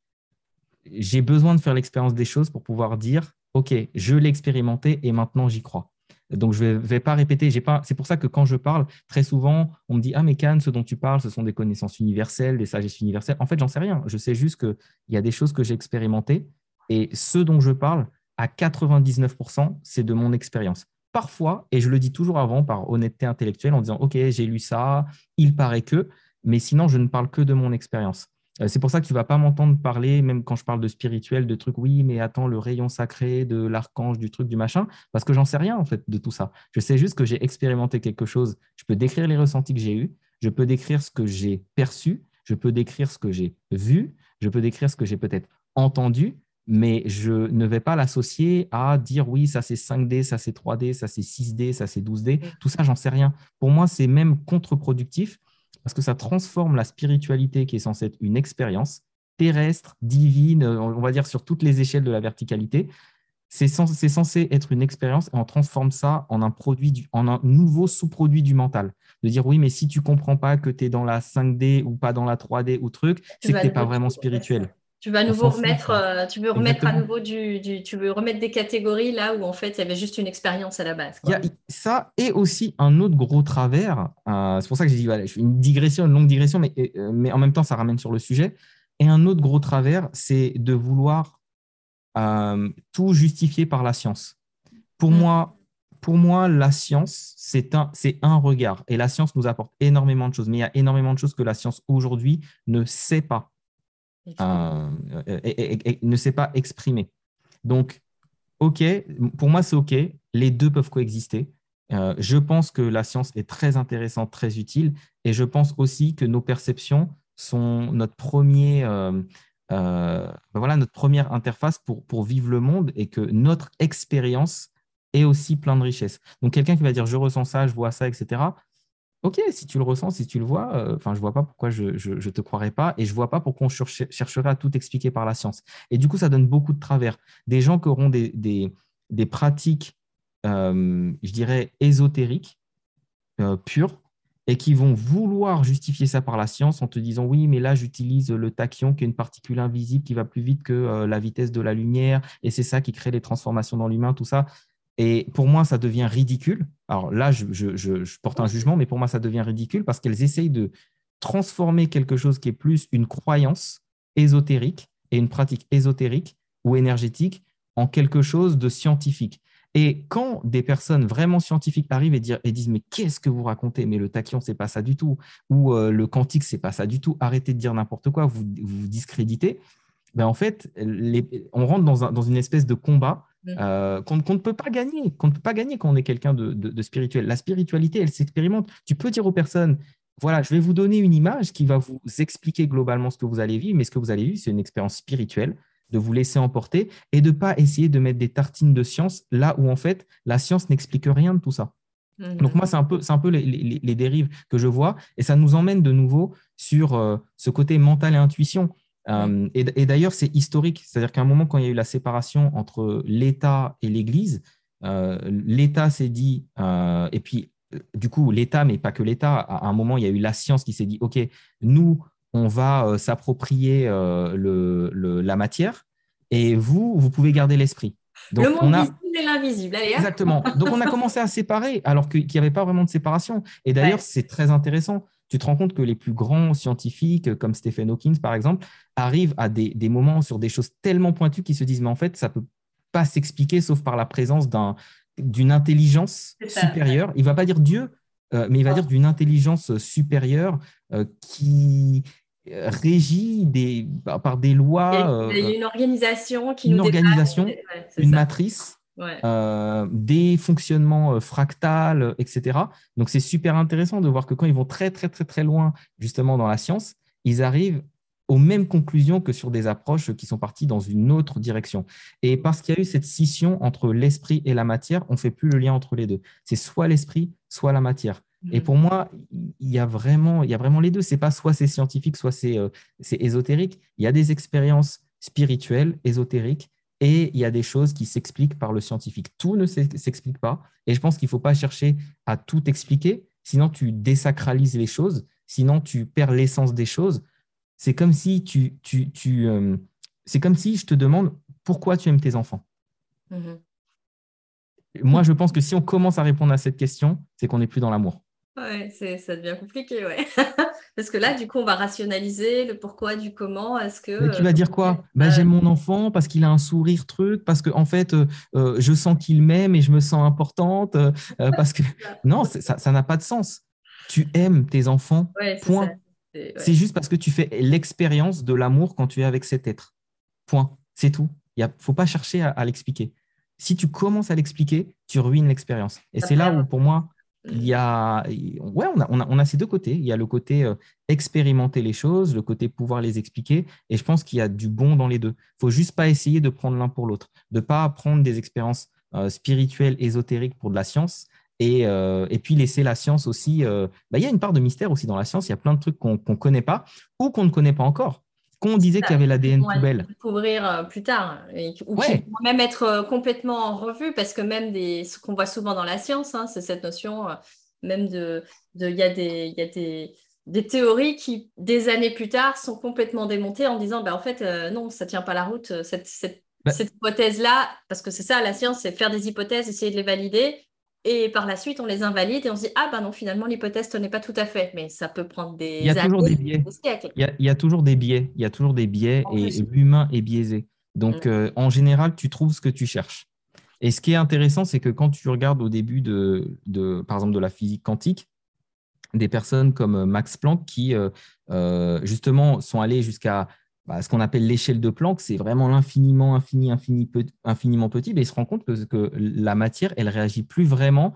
S2: J'ai besoin de faire l'expérience des choses pour pouvoir dire, OK, je l'ai expérimenté et maintenant j'y crois. Donc, je ne vais, pas répéter. C'est pour ça que quand je parle, très souvent, on me dit Ah, mais Cannes, ce dont tu parles, ce sont des connaissances universelles, des sagesses universelles. En fait, j'en sais rien. Je sais juste qu'il y a des choses que j'ai expérimentées et ce dont je parle, à 99%, c'est de mon expérience parfois, et je le dis toujours avant par honnêteté intellectuelle en disant, OK, j'ai lu ça, il paraît que, mais sinon, je ne parle que de mon expérience. Euh, c'est pour ça que tu ne vas pas m'entendre parler, même quand je parle de spirituel, de trucs, oui, mais attends, le rayon sacré, de l'archange, du truc, du machin, parce que j'en sais rien en fait de tout ça. Je sais juste que j'ai expérimenté quelque chose. Je peux décrire les ressentis que j'ai eus, je peux décrire ce que j'ai perçu, je peux décrire ce que j'ai vu, je peux décrire ce que j'ai peut-être entendu, mais je ne vais pas l'associer à dire oui, ça c'est 5D, ça c'est 3D, ça c'est 6D, ça c'est 12D. Tout ça, j'en sais rien. Pour moi, c'est même contre-productif parce que ça transforme la spiritualité qui est censée être une expérience terrestre, divine, on va dire sur toutes les échelles de la verticalité. C'est censé, être une expérience et on transforme ça en un produit, en un nouveau sous-produit du mental. De dire oui, mais si tu comprends pas que tu es dans la 5D ou pas dans la 3D ou truc, c'est que tu n'es pas vraiment spirituel.
S1: Tu vas nouveau remettre, euh, tu veux remettre à nouveau du, tu veux remettre des catégories là où en fait il y avait juste une expérience à la base.
S2: Il y a ça et aussi un autre gros travers. Euh, c'est pour ça que j'ai dit voilà, une digression, une longue digression, mais, euh, mais en même temps ça ramène sur le sujet. Et un autre gros travers, c'est de vouloir tout justifier par la science. Pour mm. moi, pour moi, la science, c'est un, c'est un regard. Et la science nous apporte énormément de choses. Mais il y a énormément de choses que la science aujourd'hui ne sait pas euh, et, ne sait pas exprimer. Donc, OK, pour moi, c'est OK. Les deux peuvent coexister. Euh, je pense que la science est très intéressante, très utile. Et je pense aussi que nos perceptions sont notre premier. Euh, ben voilà, notre première interface pour, pour vivre le monde et que notre expérience est aussi plein de richesses. Donc, quelqu'un qui va dire je ressens ça, je vois ça, etc., Ok, si tu le ressens, si tu le vois, euh, enfin, je vois pas pourquoi je ne te croirais pas et je vois pas pourquoi on chercherait à tout expliquer par la science. Et du coup, ça donne beaucoup de travers. Des gens qui auront des, des, pratiques, euh, je dirais, ésotériques, euh, pures, et qui vont vouloir justifier ça par la science en te disant oui, mais là, j'utilise le tachyon, qui est une particule invisible qui va plus vite que la vitesse de la lumière, et c'est ça qui crée les transformations dans l'humain, tout ça. Et pour moi, ça devient ridicule. Alors là, je, porte un jugement, mais pour moi, ça devient ridicule parce qu'elles essayent de transformer quelque chose qui est plus une croyance ésotérique et une pratique ésotérique ou énergétique en quelque chose de scientifique. Et quand des personnes vraiment scientifiques arrivent et, disent mais qu'est-ce que vous racontez? Mais le tachyon, c'est pas ça du tout. Ou euh, le quantique, c'est pas ça du tout. Arrêtez de dire n'importe quoi, vous vous discréditez. Ben, en fait, on rentre dans, une espèce de combat. Euh, qu'on ne peut pas gagner, qu'on ne peut pas gagner quand on est quelqu'un de, spirituel. La spiritualité, elle s'expérimente. Tu peux dire aux personnes, voilà, je vais vous donner une image qui va vous expliquer globalement ce que vous allez vivre, mais ce que vous allez vivre, c'est une expérience spirituelle, de vous laisser emporter et de ne pas essayer de mettre des tartines de science là où en fait la science n'explique rien de tout ça. Donc moi, c'est un peu, un peu les, dérives que je vois et ça nous emmène de nouveau sur euh, ce côté mental et intuition. Euh, et, d'ailleurs, c'est historique. C'est-à-dire qu'à un moment, quand il y a eu la séparation entre l'État et l'Église, euh, l'État s'est dit, euh, et puis du coup, l'État, mais pas que l'État, à un moment, il y a eu la science qui s'est dit, OK, nous, on va s'approprier la matière, et vous, vous pouvez garder l'esprit.
S1: Donc, le monde on a... visible et l'invisible.
S2: Exactement. Donc, on a commencé à séparer, alors qu'il n'y avait pas vraiment de séparation. Et d'ailleurs, c'est très intéressant tu te rends compte que les plus grands scientifiques, comme Stephen Hawking par exemple, arrivent à des, moments sur des choses tellement pointues qu'ils se disent, mais en fait, ça ne peut pas s'expliquer sauf par la présence d'une intelligence supérieure. Il ne va pas dire Dieu, euh, mais il va dire d'une intelligence supérieure euh, qui régit des, par des lois.
S1: Il y a une organisation qui
S2: une
S1: nous
S2: organisation, une matrice euh, des fonctionnements euh, fractals, etc. Donc, c'est super intéressant de voir que quand ils vont très, très, très, très loin, justement, dans la science, ils arrivent aux mêmes conclusions que sur des approches qui sont parties dans une autre direction. Et parce qu'il y a eu cette scission entre l'esprit et la matière, on ne fait plus le lien entre les deux. C'est soit l'esprit, soit la matière. Et mm. pour moi, il y a vraiment, il y a vraiment les deux. C'est pas soit c'est scientifique, soit c'est euh, ésotérique. Il y a des expériences spirituelles, ésotériques, et il y a des choses qui s'expliquent par le scientifique. Tout ne s'explique pas. Et je pense qu'il ne faut pas chercher à tout expliquer, sinon tu désacralises les choses, sinon tu perds l'essence des choses. C'est comme si tu, tu, tu euh, c'est comme si je te demande pourquoi tu aimes tes enfants? Mm-hmm. Moi, je pense que si on commence à répondre à cette question, c'est qu'on n'est plus dans l'amour.
S1: Ouais, ça devient compliqué, ouais. Parce que là, du coup, on va rationaliser le pourquoi du comment. Est-ce que
S2: tu vas dire quoi? bah, J'aime mon enfant parce qu'il a un sourire truc, parce que en fait, euh, euh, je sens qu'il m'aime et je me sens importante, euh, parce que non, ça n'a pas de sens. Tu aimes tes enfants, point. C'est juste parce que tu fais l'expérience de l'amour quand tu es avec cet être. Point. C'est tout. Il ne faut pas chercher à, l'expliquer. Si tu commences à l'expliquer, tu ruines l'expérience. Et c'est là où, pour moi, il y a, on a, ces deux côtés. Il y a le côté euh, expérimenter les choses, le côté pouvoir les expliquer. Et je pense qu'il y a du bon dans les deux. Il faut juste pas essayer de prendre l'un pour l'autre, de pas prendre des expériences euh, spirituelles, ésotériques pour de la science. Et, euh, puis laisser la science aussi. Bah, il y a une part de mystère aussi dans la science. Il y a plein de trucs qu'on ne connaît pas ou qu'on ne connaît pas encore qu'on disait qu'il y avait l'ADN poubelle.
S1: Découvrir euh, plus tard, et, ou qui même être euh, complètement en revue, parce que même des, ce qu'on voit souvent dans la science, hein, c'est cette notion euh, même de, il y a des, y a des, des, théories qui, des années plus tard, sont complètement démontées en disant, bah, en fait, non, ça tient pas la route, cette, cette, bah cette hypothèse-là, parce que c'est ça, la science, c'est faire des hypothèses, essayer de les valider, et par la suite, on les invalide et on se dit Ah, ben non, finalement, l'hypothèse n'est pas tout à fait. Mais ça peut prendre des.
S2: Il y a toujours des biais. il, y a, toujours des biais. Il y a toujours des biais et, l'humain est biaisé. Donc, mm. euh, en général, tu trouves ce que tu cherches. Et ce qui est intéressant, c'est que quand tu regardes au début de, de, par exemple, de la physique quantique, des personnes comme Max Planck qui, euh, euh, justement, sont allées jusqu'à bah, ce qu'on appelle l'échelle de Planck, c'est vraiment l'infiniment, infini, infini, infiniment petit, mais il se rend compte que, que, la matière, elle réagit plus vraiment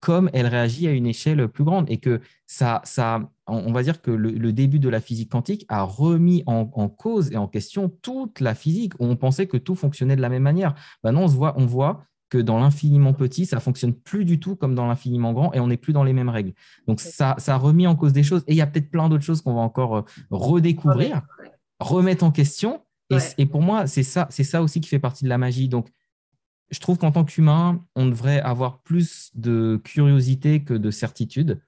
S2: comme elle réagit à une échelle plus grande et que ça, ça on va dire que le, début de la physique quantique a remis en, cause et en question toute la physique. On pensait que tout fonctionnait de la même manière. Maintenant, on, se voit, on voit que dans l'infiniment petit, ça fonctionne plus du tout comme dans l'infiniment grand et on n'est plus dans les mêmes règles. Donc, ça, ça a remis en cause des choses et il y a peut-être plein d'autres choses qu'on va encore euh, redécouvrir remettre en question. Et, pour moi, c'est ça, c'est ça aussi qui fait partie de la magie. Donc, je trouve qu'en tant qu'humain, on devrait avoir plus de curiosité que de certitude,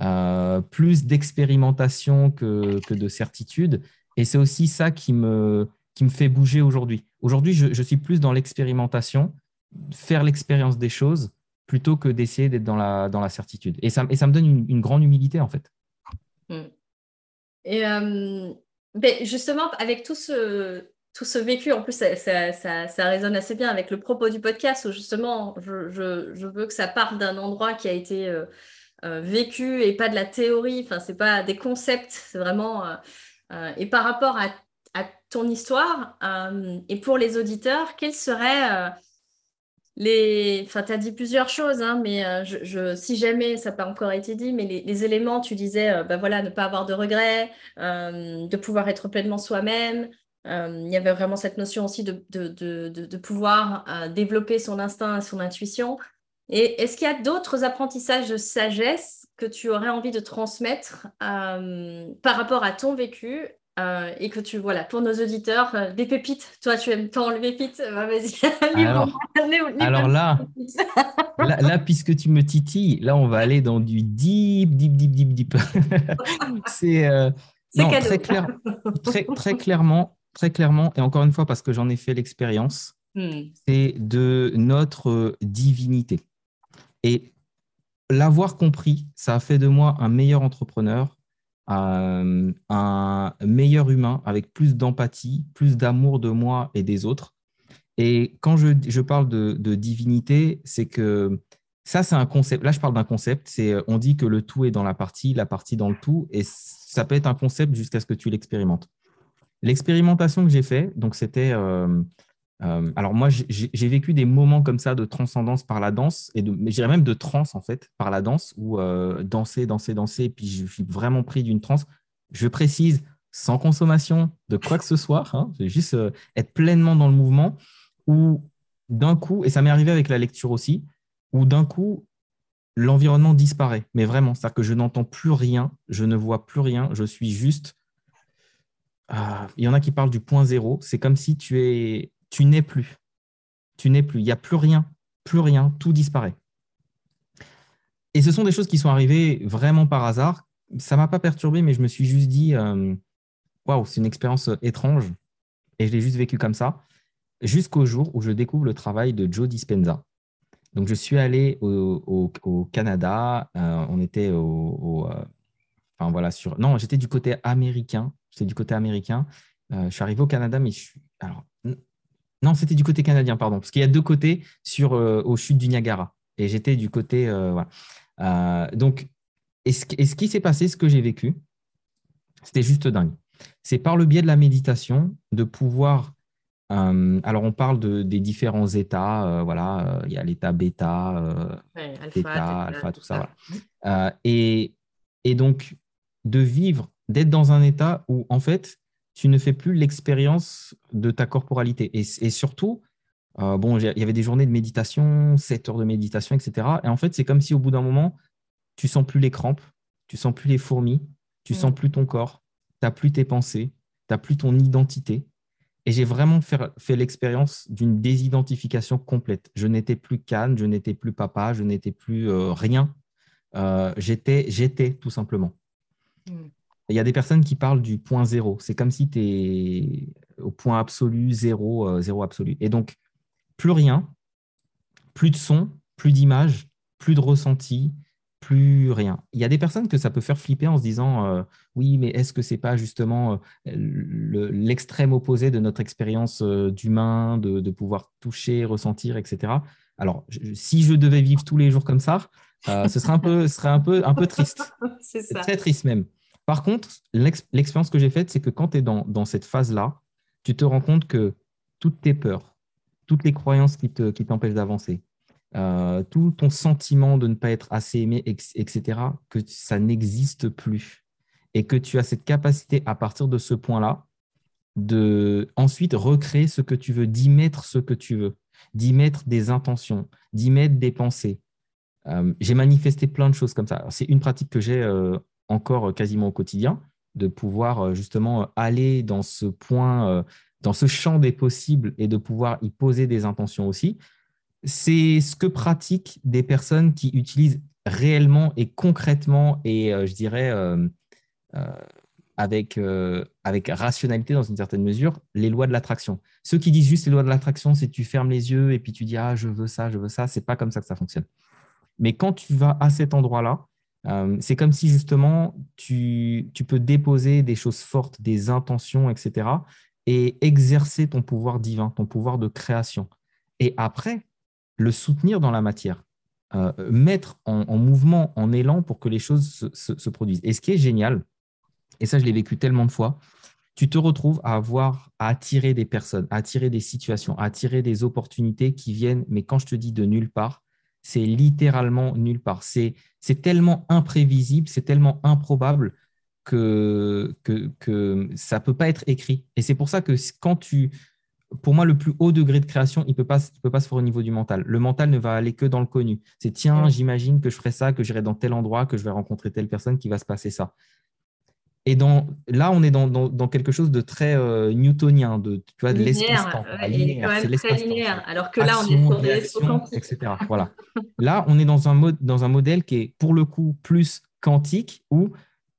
S2: euh, plus d'expérimentation que, que, de certitude. Et c'est aussi ça qui me, qui me fait bouger aujourd'hui. Aujourd'hui, je, suis plus dans l'expérimentation, faire l'expérience des choses, plutôt que d'essayer d'être dans la, dans la certitude. Et ça, et ça me donne une, grande humilité, en fait.
S1: Hmm. Et euh, ben, justement, avec tout ce, tout ce vécu, en plus, ça, ça, ça, résonne assez bien avec le propos du podcast, où justement, je, je, je veux que ça parte d'un endroit qui a été euh, euh, vécu et pas de la théorie, enfin, c'est pas des concepts, c'est vraiment. Euh, et par rapport à, à ton histoire, et pour les auditeurs, quel serait les, enfin, tu as dit plusieurs choses, hein, mais euh, si jamais ça n'a pas encore été dit, mais les, éléments, tu disais, bah, voilà, ne pas avoir de regrets, euh, de pouvoir être pleinement soi-même. il y avait vraiment cette notion aussi de, de, de, de pouvoir développer son instinct, son intuition. Et est-ce qu'il y a d'autres apprentissages de sagesse que tu aurais envie de transmettre par rapport à ton vécu euh, et que tu, voilà, pour nos auditeurs, euh, des pépites. Toi, tu aimes tant les pépites, bah, vas-y.
S2: alors, là, là, puisque tu me titilles, là, on va aller dans du deep, deep, deep, deep, deep. C'est euh, très, clair, très, très clairement, très clairement, et encore une fois, parce que j'en ai fait l'expérience, hmm. c'est de notre divinité. Et l'avoir compris, ça a fait de moi un meilleur entrepreneur, euh, un meilleur humain avec plus d'empathie, plus d'amour de moi et des autres. Et quand je, je parle de, divinité, c'est que ça, c'est un concept. Là, je parle d'un concept. C'est on dit que le tout est dans la partie, la partie dans le tout, et ça peut être un concept jusqu'à ce que tu l'expérimentes. L'expérimentation que j'ai fait, donc c'était euh, euh, alors moi, j'ai vécu des moments comme ça de transcendance par la danse, et je dirais même de transe en fait, par la danse, où euh, danser, danser, danser, et puis je suis vraiment pris d'une transe. Je précise, sans consommation de quoi que ce soit, hein, juste euh, être pleinement dans le mouvement, où d'un coup, et ça m'est arrivé avec la lecture aussi, où d'un coup, l'environnement disparaît, mais vraiment, c'est-à-dire que je n'entends plus rien, je ne vois plus rien, je suis juste... Il y en a qui parlent du point zéro, c'est comme si tu es tu n'es plus. Tu n'es plus. Il n'y a plus rien. Plus rien. Tout disparaît. Et ce sont des choses qui sont arrivées vraiment par hasard. Ça ne m'a pas perturbé, mais je me suis juste dit, euh, waouh, c'est une expérience étrange. Et je l'ai juste vécu comme ça, jusqu'au jour où je découvre le travail de Joe Dispenza. Donc, je suis allé au, Canada. Euh, on était au. Euh, enfin, voilà, sur. Non, j'étais du côté américain. J'étais du côté américain. je suis arrivé au Canada, mais je suis. Alors, non, c'était du côté canadien, pardon, parce qu'il y a deux côtés sur, euh, aux chutes du Niagara. Et j'étais du côté. Euh, voilà. Euh, donc, et ce, qui s'est passé, ce que j'ai vécu, C'était juste dingue. C'est par le biais de la méditation de pouvoir. euh, alors, on parle de, des différents états. voilà, il y a l'état bêta,
S1: Ouais, alpha,
S2: θ,
S1: theta,
S2: alpha, tout ça. voilà. Et, et donc, de vivre, d'être dans un état où, en fait, tu ne fais plus l'expérience de ta corporalité. Et, et surtout, euh, bon, il y avait des journées de méditation, 7 heures de méditation, etc. Et en fait, c'est comme si au bout d'un moment, tu sens plus les crampes, tu sens plus les fourmis, tu
S1: Mm.
S2: sens plus ton corps, tu n'as plus tes pensées, tu n'as plus ton identité. Et j'ai vraiment fait, fait l'expérience d'une désidentification complète. Je n'étais plus Cannes, je n'étais plus papa, je n'étais plus euh, rien. Euh, j'étais, j'étais tout simplement.
S1: Mm.
S2: Il y a des personnes qui parlent du point zéro. C'est comme si tu es au point absolu, zéro, euh, zéro absolu. Et donc, plus rien, plus de son, plus d'image, plus de ressenti, plus rien. Il y a des personnes que ça peut faire flipper en se disant euh, oui, mais est-ce que c'est pas justement euh, le- l'extrême opposé de notre expérience euh, d'humain, de, de pouvoir toucher, ressentir, etc. Alors, je- si je devais vivre tous les jours comme ça, ce serait un peu, serait un peu, un peu triste.
S1: C'est
S2: très triste même. Par contre, l'ex- l'expérience que j'ai faite, c'est que quand tu es dans, cette phase-là, tu te rends compte que toutes tes peurs, toutes les croyances qui te- qui t'empêchent d'avancer, euh, tout ton sentiment de ne pas être assez aimé, etc., que ça n'existe plus. Et que tu as cette capacité, à partir de ce point-là, de ensuite recréer ce que tu veux, d'y mettre ce que tu veux, d'y mettre des intentions, d'y mettre des pensées. Euh, j'ai manifesté plein de choses comme ça. C'est une pratique que j'ai euh, encore quasiment au quotidien, de pouvoir euh, justement aller dans ce point, euh, dans ce champ des possibles et de pouvoir y poser des intentions aussi. C'est ce que pratiquent des personnes qui utilisent réellement et concrètement et euh, je dirais avec, avec rationalité dans une certaine mesure, les lois de l'attraction. Ceux qui disent juste les lois de l'attraction, c'est tu fermes les yeux et puis tu dis ah je veux ça, je veux ça, c'est pas comme ça que ça fonctionne. Mais quand tu vas à cet endroit-là, euh, c'est comme si justement tu, tu peux déposer des choses fortes, des intentions, etc. et exercer ton pouvoir divin, ton pouvoir de création. Et après, le soutenir dans la matière, euh, mettre en, en mouvement, en élan pour que les choses se, se- se produisent. Et ce qui est génial, et ça je l'ai vécu tellement de fois, tu te retrouves à avoir, à attirer des personnes, à attirer des situations, à attirer des opportunités qui viennent, mais quand je te dis de nulle part, c'est littéralement nulle part. C'est c'est tellement imprévisible, c'est tellement improbable que, que, que ça ne peut pas être écrit. Et c'est pour ça que quand tu... Pour moi, le plus haut degré de création, il ne peut, pas, il peut pas se faire au niveau du mental. Le mental ne va aller que dans le connu. C'est tiens, j'imagine que je ferai ça, que j'irai dans tel endroit, que je vais rencontrer telle personne, qui va se passer ça. Et dans, là, on est dans, dans, dans quelque chose de très euh, newtonien, de, tu vois, de l'espace-temps. c'est l'espace-temps.
S1: linéaire. Alors que là, on est sur des
S2: réaction,
S1: sauts quantiques.
S2: etc. Voilà. Là, on est dans un, mode, dans un modèle qui est pour le coup plus quantique où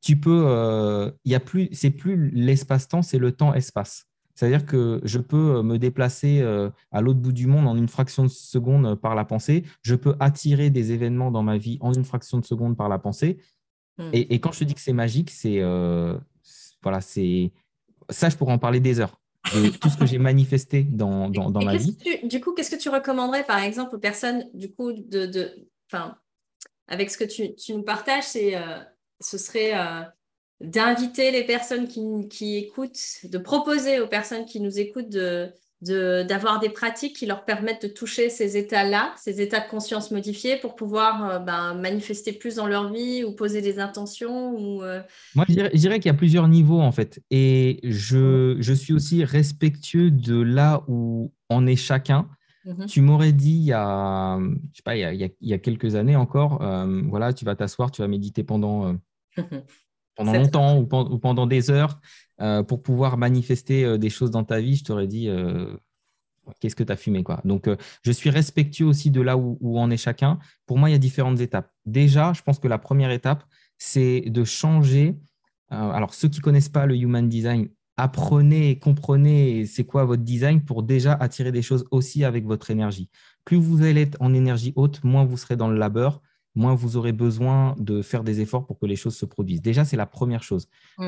S2: tu peux, euh, il y a plus, c'est plus l'espace-temps, c'est le temps-espace. C'est-à-dire que je peux me déplacer euh, à l'autre bout du monde en une fraction de seconde euh, par la pensée. Je peux attirer des événements dans ma vie en une fraction de seconde par la pensée.
S1: Hmm.
S2: Et, et quand je te dis que c'est magique, c'est euh, c'est- voilà, c'est ça, je pourrais en parler des heures de tout ce que j'ai manifesté dans, dans, dans ma vie.
S1: tu- du coup, qu'est-ce que tu recommanderais, par exemple, aux personnes, du coup, de, de, enfin, avec ce que tu, tu nous partages, c'est, euh, ce serait euh, d'inviter les personnes qui, qui écoutent, de proposer aux personnes qui nous écoutent de, de, d'avoir des pratiques qui leur permettent de toucher ces états-là, ces états de conscience modifiés pour pouvoir euh, ben, manifester plus dans leur vie ou poser des intentions ou euh,
S2: Moi, je dirais, qu'il y a plusieurs niveaux en fait. Et je, je suis aussi respectueux de là où en est chacun.
S1: mhm.
S2: Tu m'aurais dit il y a, je sais pas, il y a, il y a- quelques années encore, euh, voilà, tu vas t'asseoir, tu vas méditer pendant, pendant longtemps ou, pen- ou pendant des heures euh, pour pouvoir manifester euh, des choses dans ta vie, je t'aurais dit euh, qu'est-ce que tu as fumé quoi. Donc je suis respectueux aussi de là où, où en est chacun. Pour moi, il y a différentes étapes. Déjà, je pense que la première étape, c'est de changer. alors ceux qui connaissent pas le human design, apprenez, comprenez c'est quoi votre design pour déjà attirer des choses aussi avec votre énergie. Plus vous allez être en énergie haute, moins vous serez dans le labeur, moins vous aurez besoin de faire des efforts pour que les choses se produisent. Déjà, c'est la première chose,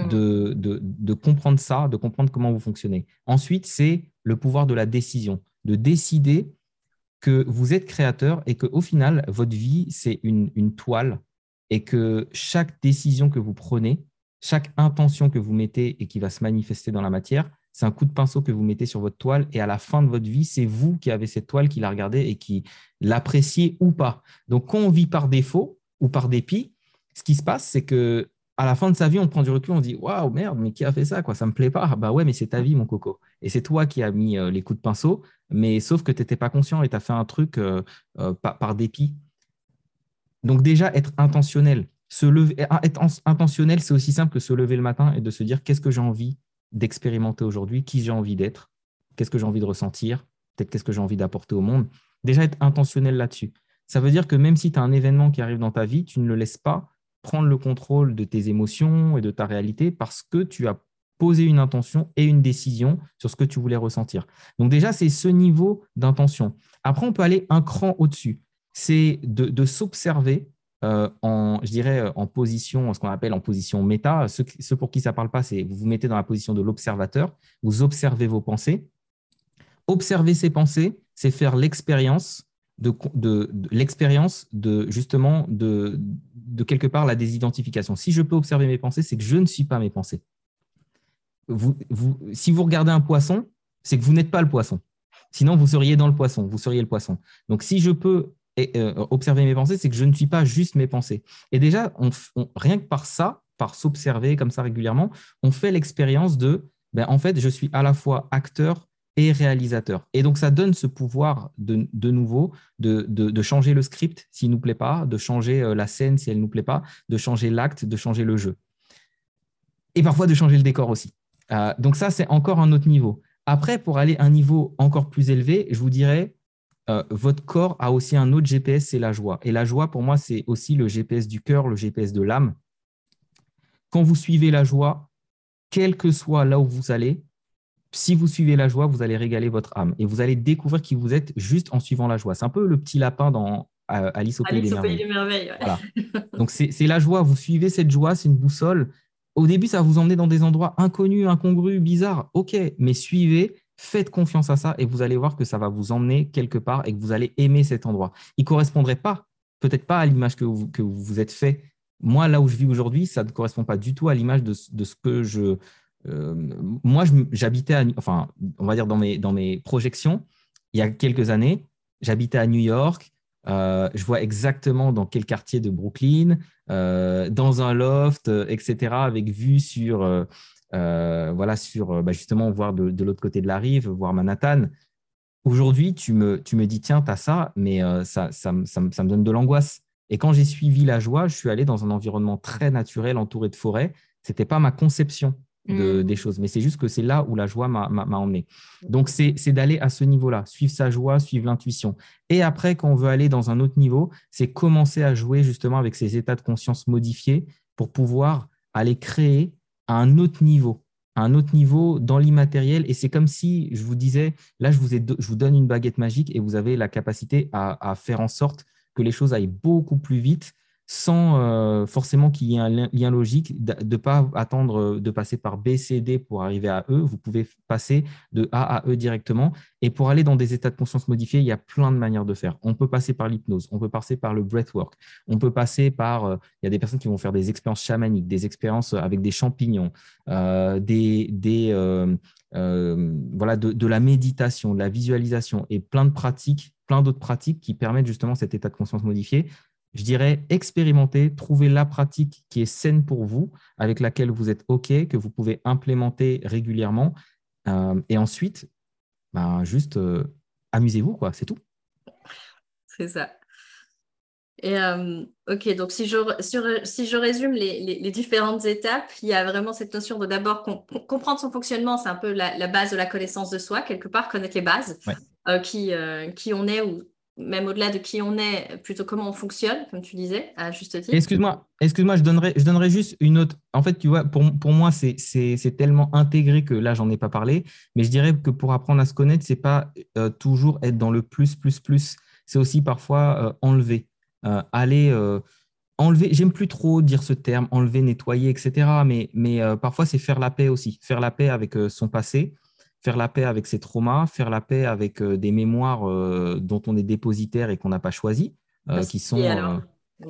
S2: de, de- de comprendre ça, de comprendre comment vous fonctionnez. Ensuite, c'est le pouvoir de la décision, de décider que vous êtes créateur et qu'au final, votre vie, c'est une, une toile et que chaque décision que vous prenez chaque intention que vous mettez et qui va se manifester dans la matière, c'est un coup de pinceau que vous mettez sur votre toile et à la fin de votre vie, c'est vous qui avez cette toile qui la regardez et qui l'appréciez ou pas. Donc, quand on vit par défaut ou par dépit, ce qui se passe, c'est que à la fin de sa vie, on prend du recul, on dit waouh merde, mais qui a fait ça quoi? Ça me plaît pas. Bah ouais, mais c'est ta vie, mon coco. Et c'est toi qui as mis euh, les coups de pinceau, mais sauf que tu n'étais pas conscient et tu as fait un truc euh, euh, par, dépit. Donc déjà être intentionnel, se lever, être intentionnel, c'est aussi simple que se lever le matin et de se dire qu'est-ce que j'ai envie? D'expérimenter aujourd'hui, qui j'ai envie d'être, qu'est-ce que j'ai envie de ressentir, peut-être qu'est-ce que j'ai envie d'apporter au monde. Déjà être intentionnel là-dessus. Ça veut dire que même si tu as un événement qui arrive dans ta vie, tu ne le laisses pas prendre le contrôle de tes émotions et de ta réalité parce que tu as posé une intention et une décision sur ce que tu voulais ressentir. Donc déjà, c'est ce niveau d'intention. Après, on peut aller un cran au-dessus. C'est de s'observer euh, en, je dirais, euh, en position, ce qu'on appelle en position méta. Ceux, pour qui ça ne parle pas, c'est vous vous mettez dans la position de l'observateur, vous observez vos pensées. Observer ces pensées, c'est faire l'expérience de, l'expérience de justement de, de quelque part la désidentification. Si je peux observer mes pensées, c'est que je ne suis pas mes pensées. Vous, vous, si vous regardez un poisson, c'est que vous n'êtes pas le poisson. Sinon, vous seriez dans le poisson, vous seriez le poisson. Donc, si je peux et, euh, observer mes pensées, c'est que je ne suis pas juste mes pensées. Et déjà, rien que par ça, par s'observer comme ça régulièrement, on fait l'expérience de, ben, en fait, je suis à la fois acteur et réalisateur. Et donc, ça donne ce pouvoir de, de nouveau de, de, changer le script s'il ne nous plaît pas, de changer euh, la scène si elle ne nous plaît pas, de changer l'acte, de changer le jeu. Et parfois de changer le décor aussi. Euh, donc ça, c'est encore un autre niveau. Après, pour aller à un niveau encore plus élevé, je vous dirais, euh, votre corps a aussi un autre GPS, c'est la joie. Et la joie, pour moi, c'est aussi le GPS du cœur, le GPS de l'âme. Quand vous suivez la joie, quel que soit là où vous allez, si vous suivez la joie, vous allez régaler votre âme et vous allez découvrir qui vous êtes juste en suivant la joie. C'est un peu le petit lapin dans euh, Alice au Pays des Merveilles. Donc c'est la joie, vous suivez cette joie, c'est une boussole. Au début, ça va vous emmener dans des endroits inconnus, incongrus, bizarres. Ok, mais suivez Faites confiance à ça et vous allez voir que ça va vous emmener quelque part et que vous allez aimer cet endroit. Il ne correspondrait pas, peut-être pas à l'image que vous, vous êtes fait. Moi, là où je vis aujourd'hui, ça ne correspond pas du tout à l'image de, ce que je. Euh, moi, j'habitais. Enfin, on va dire dans mes, dans mes projections, il y a quelques années, j'habitais à New York. Euh, je vois exactement dans quel quartier de Brooklyn, euh, dans un loft, etc., avec vue sur voilà, sur euh, bah, justement voir de, l'autre côté de la rive, voir Manhattan. Aujourd'hui, tu me, tu me dis, tiens, tu as ça, mais euh, ça, ça, ça, me donne de l'angoisse. Et quand j'ai suivi la joie, je suis allé dans un environnement très naturel, entouré de forêts. Ce n'était pas ma conception de, mmh. des choses, mais c'est juste que c'est là où la joie m'a emmené. Donc, c'est d'aller à ce niveau-là, suivre sa joie, suivre l'intuition. Et après, quand on veut aller dans un autre niveau, c'est commencer à jouer justement avec ces états de conscience modifiés pour pouvoir aller créer à un autre niveau, à un autre niveau dans l'immatériel. Et c'est comme si je vous disais, là, je vous, je donne une baguette magique et vous avez la capacité à faire en sorte que les choses aillent beaucoup plus vite sans euh, forcément qu'il y ait un lien logique, de ne pas attendre euh, de passer par B, C, D pour arriver à E. Vous pouvez passer de A à E directement. Et pour aller dans des états de conscience modifiés, il y a plein de manières de faire. On peut passer par l'hypnose, on peut passer par le breathwork, on peut passer par. Euh, il y a des personnes qui vont faire des expériences chamaniques, des expériences avec des champignons, des, voilà, de, de la méditation, de la visualisation et plein de pratiques plein d'autres pratiques qui permettent justement cet état de conscience modifié je dirais, expérimenter, trouver la pratique qui est saine pour vous, avec laquelle vous êtes OK, que vous pouvez implémenter régulièrement. Euh, et ensuite, ben, juste euh, amusez-vous, quoi, c'est tout.
S1: C'est ça. Et euh, ok, donc si je, si je résume les, différentes étapes, il y a vraiment cette notion de d'abord comprendre son fonctionnement, c'est un peu la, base de la connaissance de soi, quelque part, connaître les bases, qui, qui on est ou même au-delà de qui on est, plutôt comment on fonctionne, comme tu disais, à juste titre.
S2: Excuse-moi, excuse-moi, je donnerais, je juste une autre. En fait, tu vois, pour, pour moi, c'est tellement intégré que là, j'en ai pas parlé, mais je dirais que pour apprendre à se connaître, c'est pas euh, toujours être dans le plus, plus, plus. C'est aussi parfois euh, enlever, euh, aller enlever. J'aime plus trop dire ce terme, enlever, nettoyer, etc. Mais, mais parfois, c'est faire la paix aussi, faire la paix avec son passé faire la paix avec ses traumas, faire la paix avec euh, des mémoires euh, dont on est dépositaire et qu'on n'a pas choisi, euh, qui sont...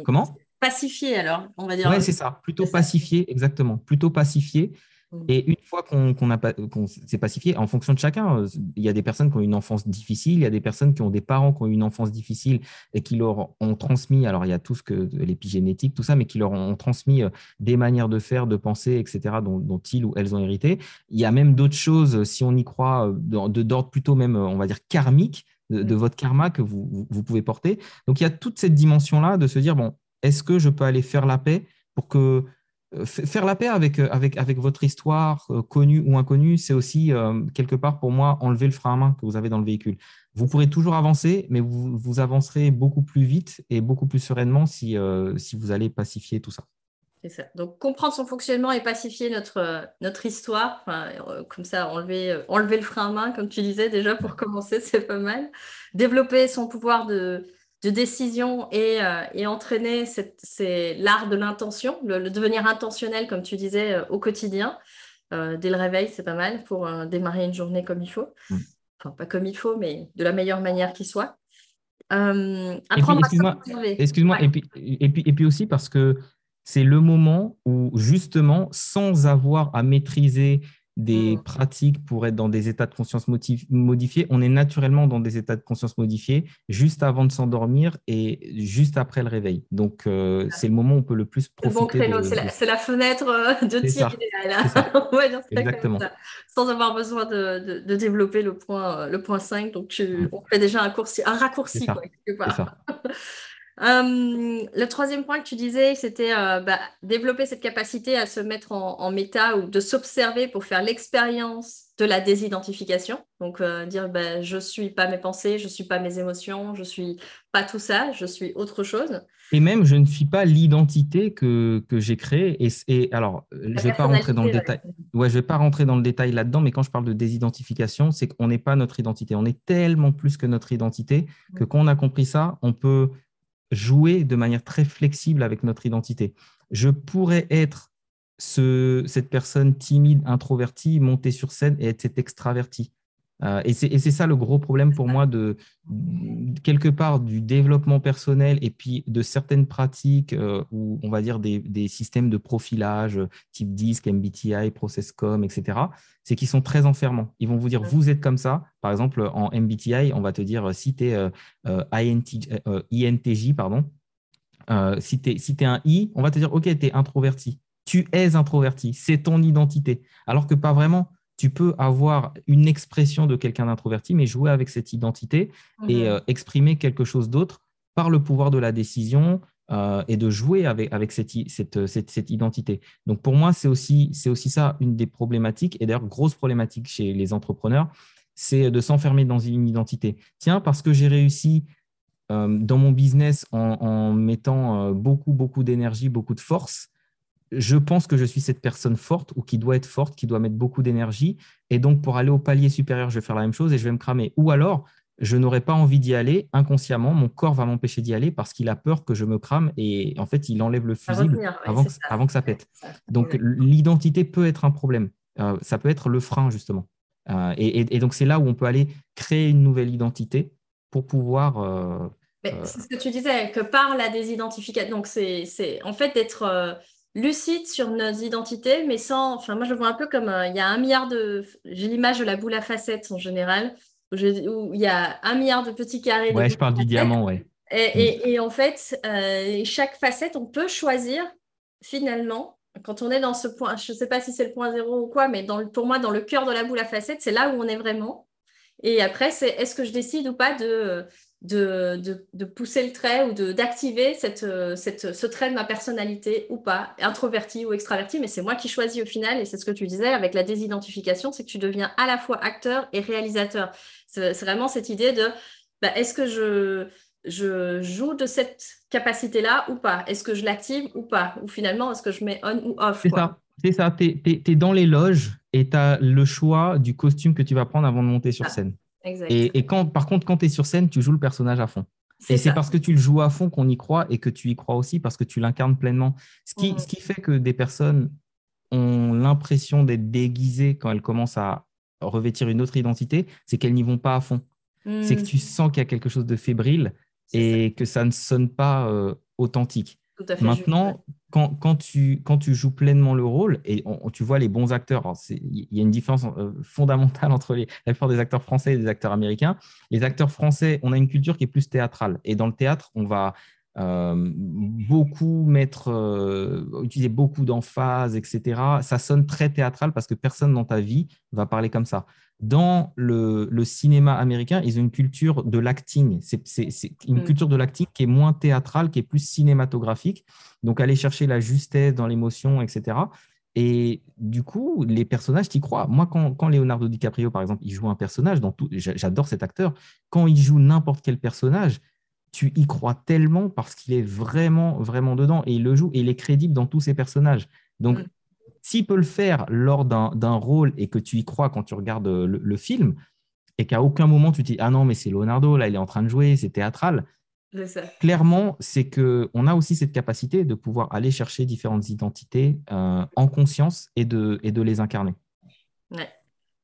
S2: comment?
S1: Pacifié alors, on va dire.
S2: Oui, c'est ça, plutôt pacifié, exactement, plutôt pacifié. Mm. Et une fois qu'on s'est pacifié, en fonction de chacun, euh, il y a des personnes qui ont une enfance difficile, il y a des personnes qui ont des parents qui ont une enfance difficile et qui leur ont transmis, alors il y a tout ce que l'épigénétique, tout ça, mais qui leur ont transmis euh, des manières de faire, de penser, etc., dont, dont ils ou elles ont hérité. Il y a même d'autres choses, si on y croit, euh, d'ordre plutôt même, on va dire, karmique, de, de mm. votre karma que vous, vous pouvez porter. Donc il y a toute cette dimension-là de se dire, bon, est-ce que je peux aller faire la paix pour que faire la paix avec, euh, avec, avec votre histoire, euh, connue ou inconnue, c'est aussi quelque part pour moi enlever le frein à main que vous avez dans le véhicule. Vous pourrez toujours avancer, mais vous, vous avancerez beaucoup plus vite et beaucoup plus sereinement si, si vous allez pacifier tout ça.
S1: C'est ça. Donc comprendre son fonctionnement et pacifier notre, notre histoire, comme ça enlever, enlever le frein à main, comme tu disais déjà pour commencer, c'est pas mal. Développer son pouvoir de, de décision et, euh, et entraîner c'est l'art de l'intention, le, devenir intentionnel, comme tu disais, euh, au quotidien. Euh, dès le réveil, c'est pas mal pour démarrer une journée comme il faut. Mm. Enfin, pas comme il faut, mais de la meilleure manière qui soit.
S2: excuse-moi, et, puis, et, puis, et puis aussi parce que c'est le moment où, justement, sans avoir à maîtriser des mmh. pratiques pour être dans des états de conscience modifiés, on est naturellement dans des états de conscience modifiés juste avant de s'endormir et juste après le réveil. Donc, euh, c'est le moment où on peut le plus profiter.
S1: Bon c'est la, fenêtre euh, de tir idéal. Exactement. Sans avoir besoin de, de, développer le point, euh, le point 5. Donc, tu, mmh. on fait déjà un, un raccourci. Quoi, ça. Euh, le troisième point que tu disais, c'était euh, bah, développer cette capacité à se mettre en, méta ou de s'observer pour faire l'expérience de la désidentification. Donc, euh, dire bah, je ne suis pas mes pensées, je ne suis pas mes émotions, je ne suis pas tout ça, je suis autre chose.
S2: Et même, je ne suis pas l'identité que, que j'ai créée. Et, alors, je ne vais pas rentrer dans le détail. Ouais, je vais pas rentrer dans le détail là-dedans, mais quand je parle de désidentification, c'est qu'on n'est pas notre identité. On est tellement plus que notre identité que quand on a compris ça, on peut jouer de manière très flexible avec notre identité. Je pourrais être ce, cette personne timide, introvertie, monter sur scène et être cet extraverti. Euh, et c'est ça le gros problème pour moi de, quelque part du développement personnel et puis de certaines pratiques euh, ou on va dire des, systèmes de profilage type DISC, MBTI, ProcessCom, etc. C'est qu'ils sont très enfermants. Ils vont vous dire vous êtes comme ça. Par exemple, en MBTI, on va te dire si tu euh, INTJ, pardon. si tu un I, on va te dire ok, tu es introverti. Tu es introverti. C'est ton identité. Alors que pas vraiment tu peux avoir une expression de quelqu'un d'introverti, mais jouer avec cette identité et mhm. euh, exprimer quelque chose d'autre par le pouvoir de la décision euh, et de jouer avec, avec cette, cette, cette, identité. Donc pour moi, c'est aussi, aussi ça une des problématiques, et d'ailleurs grosse problématique chez les entrepreneurs, c'est de s'enfermer dans une identité. Tiens, parce que j'ai réussi euh, dans mon business en, en mettant beaucoup, beaucoup d'énergie, beaucoup de force, je pense que je suis cette personne forte ou qui doit être forte, qui doit mettre beaucoup d'énergie. Et donc, pour aller au palier supérieur, je vais faire la même chose et je vais me cramer. Ou alors, je n'aurais pas envie d'y aller. Inconsciemment, mon corps va m'empêcher d'y aller parce qu'il a peur que je me crame et en fait, il enlève le fusible avant, que, ça. avant, que, ça. pète. Donc, l'identité peut être un problème. Euh, ça peut être le frein, justement. Euh, et, donc, c'est là où on peut aller créer une nouvelle identité pour pouvoir. Euh,
S1: c'est ce que tu disais, que par la désidentification. Donc, c'est en fait d'être lucide sur nos identités, mais sans. Enfin, moi, je vois un peu comme il y a un milliard de. J'ai l'image de la boule à facettes en général, où, il y a un milliard de petits carrés.
S2: Ouais, je parle du diamant, ouais.
S1: Et, en fait, euh, chaque facette, on peut choisir finalement. Quand on est dans ce point, je ne sais pas si c'est le point zéro ou quoi, mais dans pour moi, dans le cœur de la boule à facettes, c'est là où on est vraiment. Et après, c'est est-ce que je décide ou pas de, de, pousser le trait ou d'activer cette, euh, cette, ce trait de ma personnalité ou pas, introverti ou extraverti, mais c'est moi qui choisis au final, et c'est ce que tu disais avec la désidentification, c'est que tu deviens à la fois acteur et réalisateur. C'est vraiment cette idée de, bah, est-ce que je, je joue de cette capacité-là ou pas? Est-ce que je l'active ou pas? Ou finalement, est-ce que je mets on ou off
S2: C'est ça, c'est ça. Tu es, dans les loges et tu as le choix du costume que tu vas prendre avant de monter sur ah. scène. Et, quand, par contre, quand tu es sur scène, tu joues le personnage à fond. Et c'est parce que tu le joues à fond qu'on y croit et que tu y crois aussi parce que tu l'incarnes pleinement. Ce qui, ce qui fait que des personnes ont l'impression d'être déguisées quand elles commencent à revêtir une autre identité, c'est qu'elles n'y vont pas à fond. C'est que hmm. tu sens qu'il y a quelque chose de fébrile et que ça ne sonne pas euh, authentique. Maintenant, quand, tu, quand tu joues pleinement le rôle, et tu vois les bons acteurs, il y a une différence euh, fondamentale entre les, la plupart des acteurs français et des acteurs américains. Les acteurs français, on a une culture qui est plus théâtrale. Et dans le théâtre, on va beaucoup mettre, euh, utiliser beaucoup d'emphase, etc. Ça sonne très théâtral parce que personne dans ta vie va parler comme ça. Dans le, cinéma américain, ils ont une culture de l'acting. C'est une mm. culture de l'acting qui est moins théâtrale, qui est plus cinématographique. Donc, aller chercher la justesse dans l'émotion, etc. Et du coup, les personnages, tu crois. Moi, quand, quand, Leonardo DiCaprio, par exemple, il joue un personnage, dans tout, j'adore cet acteur, quand il joue n'importe quel personnage, tu y crois tellement parce qu'il est vraiment, vraiment dedans et il le joue et il est crédible dans tous ses personnages. Donc, mm. s'il peut le faire lors d'un rôle et que tu y crois quand tu regardes le, film et qu'à aucun moment tu te dis Ah non, mais c'est Leonardo, là, il est en train de jouer, c'est théâtral. Clairement, c'est qu'on a aussi cette capacité de pouvoir aller chercher différentes identités euh, en conscience et de, et de les incarner.
S1: Ouais.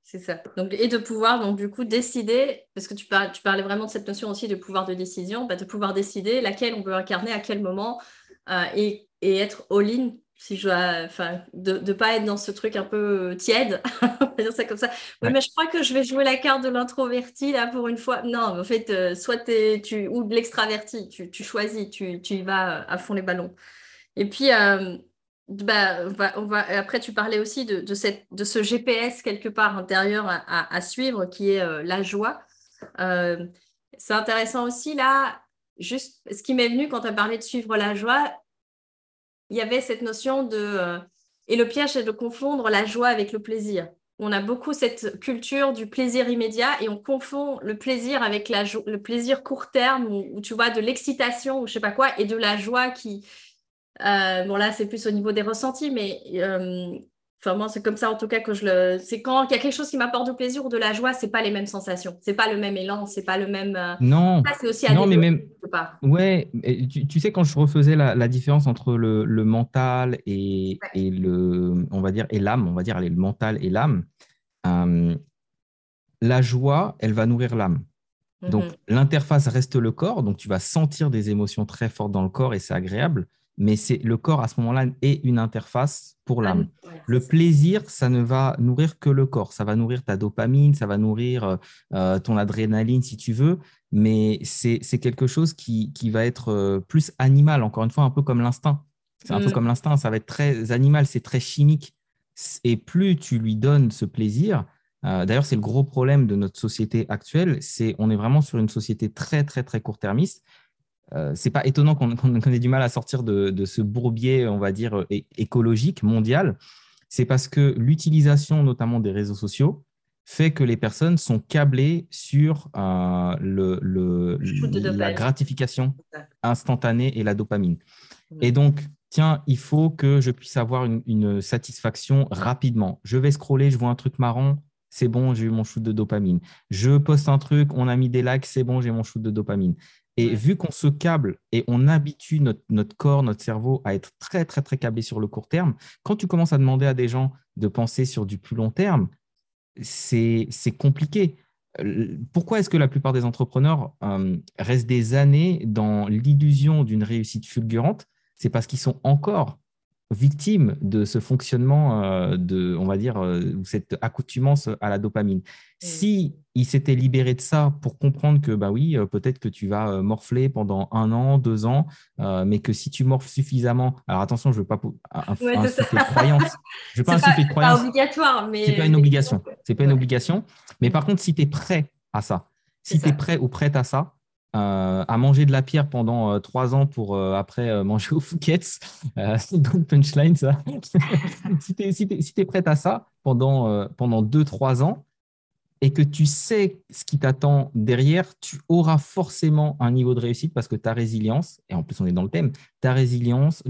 S1: C'est ça. Donc, et de pouvoir, donc, du coup, décider, parce que tu, parlais, tu parlais vraiment de cette notion aussi de pouvoir de décision, bah, de pouvoir décider laquelle on veut incarner, à quel moment, euh, et, et, être all-in, si je enfin, de ne pas être dans ce truc un peu tiède, on va dire ça comme ça. Oui, mais je crois que je vais jouer la carte de l'introverti, là, pour une fois. Non, en fait, euh, soit tu, ou de l'extraverti, tu, tu, choisis, tu, tu y vas à fond les ballons. Et puis, euh, bah, on va, après, tu parlais aussi de, cette, de ce GPS quelque part intérieur à, suivre qui est euh, la joie. Euh, c'est intéressant aussi là, juste ce qui m'est venu quand tu as parlé de suivre la joie, il y avait cette notion de... Euh, et le piège, c'est de confondre la joie avec le plaisir. On a beaucoup cette culture du plaisir immédiat et on confond le plaisir avec la le plaisir court terme ou, tu vois de l'excitation ou je sais pas quoi et de la joie qui, euh, bon, là, c'est plus au niveau des ressentis, mais euh, enfin, moi, c'est comme ça en tout cas que je le. C'est quand il y a quelque chose qui m'apporte du plaisir ou de la joie, c'est pas les mêmes sensations, c'est pas le même élan, c'est pas le même. Euh,
S2: non. c'est aussi à non, mais même. Ouais, tu, sais, quand je refaisais la, différence entre le, mental et, et, le, on va dire, et l'âme, on va dire, allez, le mental et l'âme, la joie, elle va nourrir l'âme. Donc, mhm. l'interface reste le corps, donc tu vas sentir des émotions très fortes dans le corps et c'est agréable mais c'est le corps à ce moment-là est une interface pour l'âme. le plaisir, ça ne va nourrir que le corps, ça va nourrir ta dopamine, ça va nourrir euh, euh, ton adrénaline si tu veux, mais c'est quelque chose qui, va être euh, plus animal, encore une fois, un peu comme l'instinct. C'est un peu mm. comme l'instinct, ça va être très animal, c'est très chimique. Et plus tu lui donnes ce plaisir, d'ailleurs c'est le gros problème de notre société actuelle, c'est on est vraiment sur une société très très très court-termiste euh, c'est pas étonnant qu'on ait du mal à sortir de, ce bourbier, on va dire, écologique, mondial. C'est parce que l'utilisation notamment des réseaux sociaux fait que les personnes sont câblées sur euh, le, la gratification instantanée et la dopamine. Et donc, tiens, il faut que je puisse avoir une, une, satisfaction rapidement. Je vais scroller, je vois un truc marrant, c'est bon, j'ai eu mon shoot de dopamine. Je poste un truc, on a mis des likes, c'est bon, j'ai mon shoot de dopamine. Et vu qu'on se câble et on habitue notre, corps, notre cerveau à être très, très, très câblé sur le court terme, quand tu commences à demander à des gens de penser sur du plus long terme, c'est compliqué. Euh, pourquoi est-ce que la plupart des entrepreneurs euh, restent des années dans l'illusion d'une réussite fulgurante? C'est parce qu'ils sont encore victime de ce fonctionnement euh, de, on va dire, euh, cette accoutumance à la dopamine. Mm. Si il s'était libéré de ça pour comprendre que, bah oui, euh, peut-être que tu vas morfler pendant un an, deux ans, mais que si tu morfles suffisamment, alors attention, je ne veux pas un, de croyance, je veux pas de croyance.
S1: C'est pas obligatoire, mais
S2: c'est pas une obligation. C'est pas une obligation. Mais par contre, si tu es prêt à ça, si tu es prêt ou prête à ça, euh, à manger de la pierre pendant euh, trois ans pour euh, après manger au Fouquet's. c'est une bonne punchline, ça. si tu es, si prête à ça pendant, pendant deux, trois ans, et que tu sais ce qui t'attend derrière, tu auras forcément un niveau de réussite parce que ta résilience, et en plus on est dans le thème, ta résilience,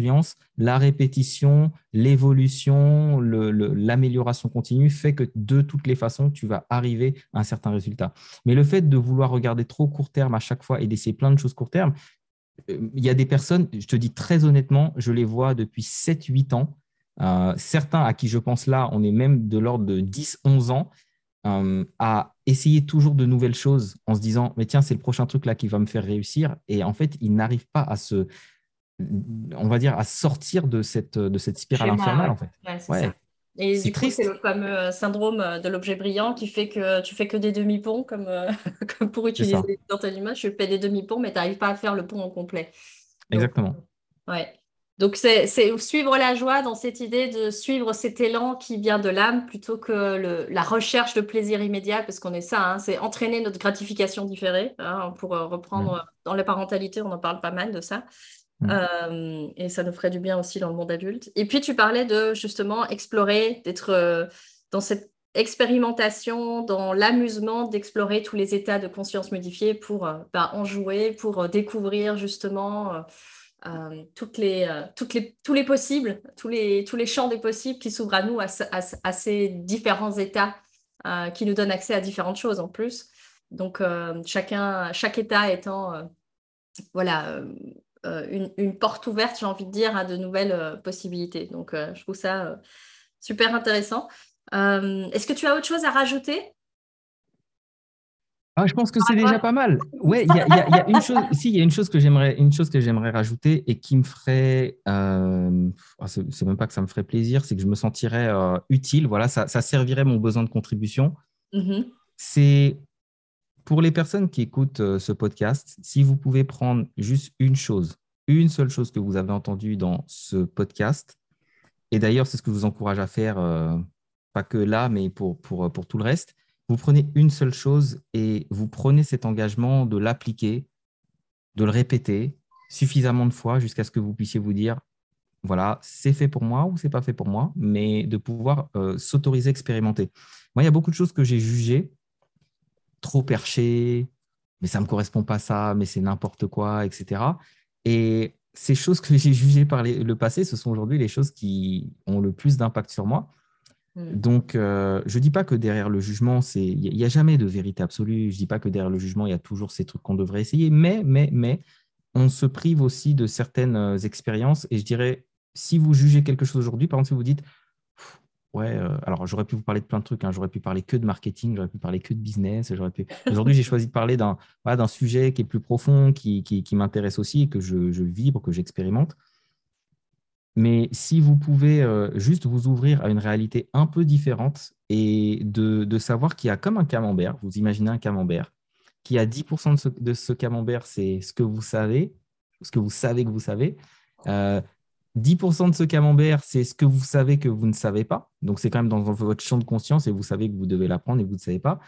S2: la répétition, l'évolution, l'amélioration continue fait que de toutes les façons, tu vas arriver à un certain résultat. Mais le fait de vouloir regarder trop court terme à chaque fois et d'essayer plein de choses court terme, euh, il y a des personnes, je te dis très honnêtement, je les vois depuis 7-8 ans. Euh, certains à qui je pense là, on est même de l'ordre de 10-11 ans euh, à essayer toujours de nouvelles choses en se disant, mais tiens, c'est le prochain truc là qui va me faire réussir. Et en fait, ils n'arrivent pas à se, on va dire, à sortir de cette, de cette spirale infernale, en fait.
S1: Ouais, Et du coup, c'est le fameux euh, syndrome euh, de l'objet brillant qui fait que tu fais que des demi-ponts, comme, comme pour utiliser dans ta image. Tu fais des demi-ponts, mais tu n'arrives pas à faire le pont au complet.
S2: Exactement.
S1: Ouais. Donc, c'est suivre la joie dans cette idée de suivre cet élan qui vient de l'âme plutôt que le, la recherche de plaisir immédiat, parce qu'on est ça, hein, c'est entraîner notre gratification différée. Hein, pour euh, reprendre mmh. dans la parentalité, on en parle pas mal de ça. Mmh. Euh, et ça nous ferait du bien aussi dans le monde adulte. Et puis, tu parlais de justement explorer, d'être euh, dans cette expérimentation, dans l'amusement d'explorer tous les états de conscience modifiés pour bah, en jouer, pour découvrir justement euh, toutes les, euh, les, tous les possibles, tous les, tous les champs des possibles qui s'ouvrent à nous, à, ces différents états euh, qui nous donnent accès à différentes choses en plus. Donc, chacun, chaque état étant voilà, une, porte ouverte, j'ai envie de dire, à de nouvelles possibilités. Donc, je trouve ça super intéressant. Est-ce que tu as autre chose à rajouter?
S2: Ah, je pense que c'est déjà pas mal. Ouais, il y, a, une chose. Si, il y a une chose que j'aimerais, une chose que j'aimerais rajouter et qui me ferait. Euh, oh, c'est même pas que ça me ferait plaisir, c'est que je me sentirais euh, utile. Voilà, ça, servirait mon besoin de contribution. Mm-hmm. C'est pour les personnes qui écoutent euh, ce podcast, si vous pouvez prendre juste une chose, une seule chose que vous avez entendue dans ce podcast. Et d'ailleurs, c'est ce que je vous encourage à faire, pas que là, mais pour, pour, pour tout le reste vous prenez une seule chose et vous prenez cet engagement de l'appliquer, de le répéter suffisamment de fois jusqu'à ce que vous puissiez vous dire, voilà, c'est fait pour moi ou c'est pas fait pour moi, mais de pouvoir euh, s'autoriser expérimenter. Moi, il y a beaucoup de choses que j'ai jugées trop perchées, mais ça me correspond pas ça, mais c'est n'importe quoi, etc. Et ces choses que j'ai jugées par le passé, ce sont aujourd'hui les choses qui ont le plus d'impact sur moi. Mm. Donc, euh, je ne dis pas que derrière le jugement, il n'y a, jamais de vérité absolue. Je ne dis pas que derrière le jugement, il y a toujours ces trucs qu'on devrait essayer. Mais, mais, mais, on se prive aussi de certaines euh, expériences. Et je dirais, si vous jugez quelque chose aujourd'hui, par exemple, si vous dites, ouais, euh, alors j'aurais pu vous parler de plein de trucs. Hein. j'aurais pu parler que de marketing, j'aurais pu parler que de business. Pu... Aujourd'hui, j'ai choisi de parler d'un sujet qui est plus profond, qui, m'intéresse aussi, que je, je vibre, que j'expérimente. Mais si vous pouvez euh, juste vous ouvrir à une réalité un peu différente et de, savoir qu'il y a comme un camembert, vous imaginez un camembert, qui a 10% de ce, de ce camembert, c'est ce que vous savez, ce que vous savez que vous savez. 10% euh, de ce camembert, c'est ce que vous savez que vous ne savez pas. Donc, c'est quand même dans votre champ de conscience et vous savez que vous devez l'apprendre et vous ne savez pas.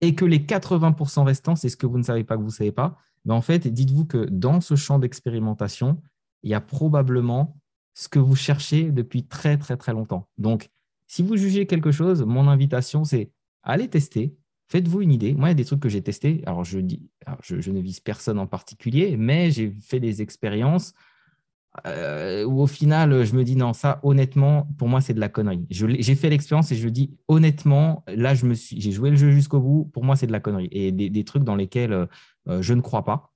S2: Et que les 80% restants, c'est ce que vous ne savez pas que vous ne savez pas. Mais en fait, dites-vous que dans ce champ d'expérimentation, il y a probablement ce que vous cherchez depuis très, très, très longtemps. Donc, si vous jugez quelque chose, mon invitation, c'est allez tester, faites-vous une idée. Moi, il y a des trucs que j'ai testés. Alors, je, dis, je, ne vise personne en particulier, mais j'ai fait des expériences euh, où au final, je me dis non, ça, honnêtement, pour moi, c'est de la connerie. J'ai fait l'expérience et je dis honnêtement, là, j'ai joué le jeu jusqu'au bout. Pour moi, c'est de la connerie. Et des, trucs dans lesquels euh, je ne crois pas.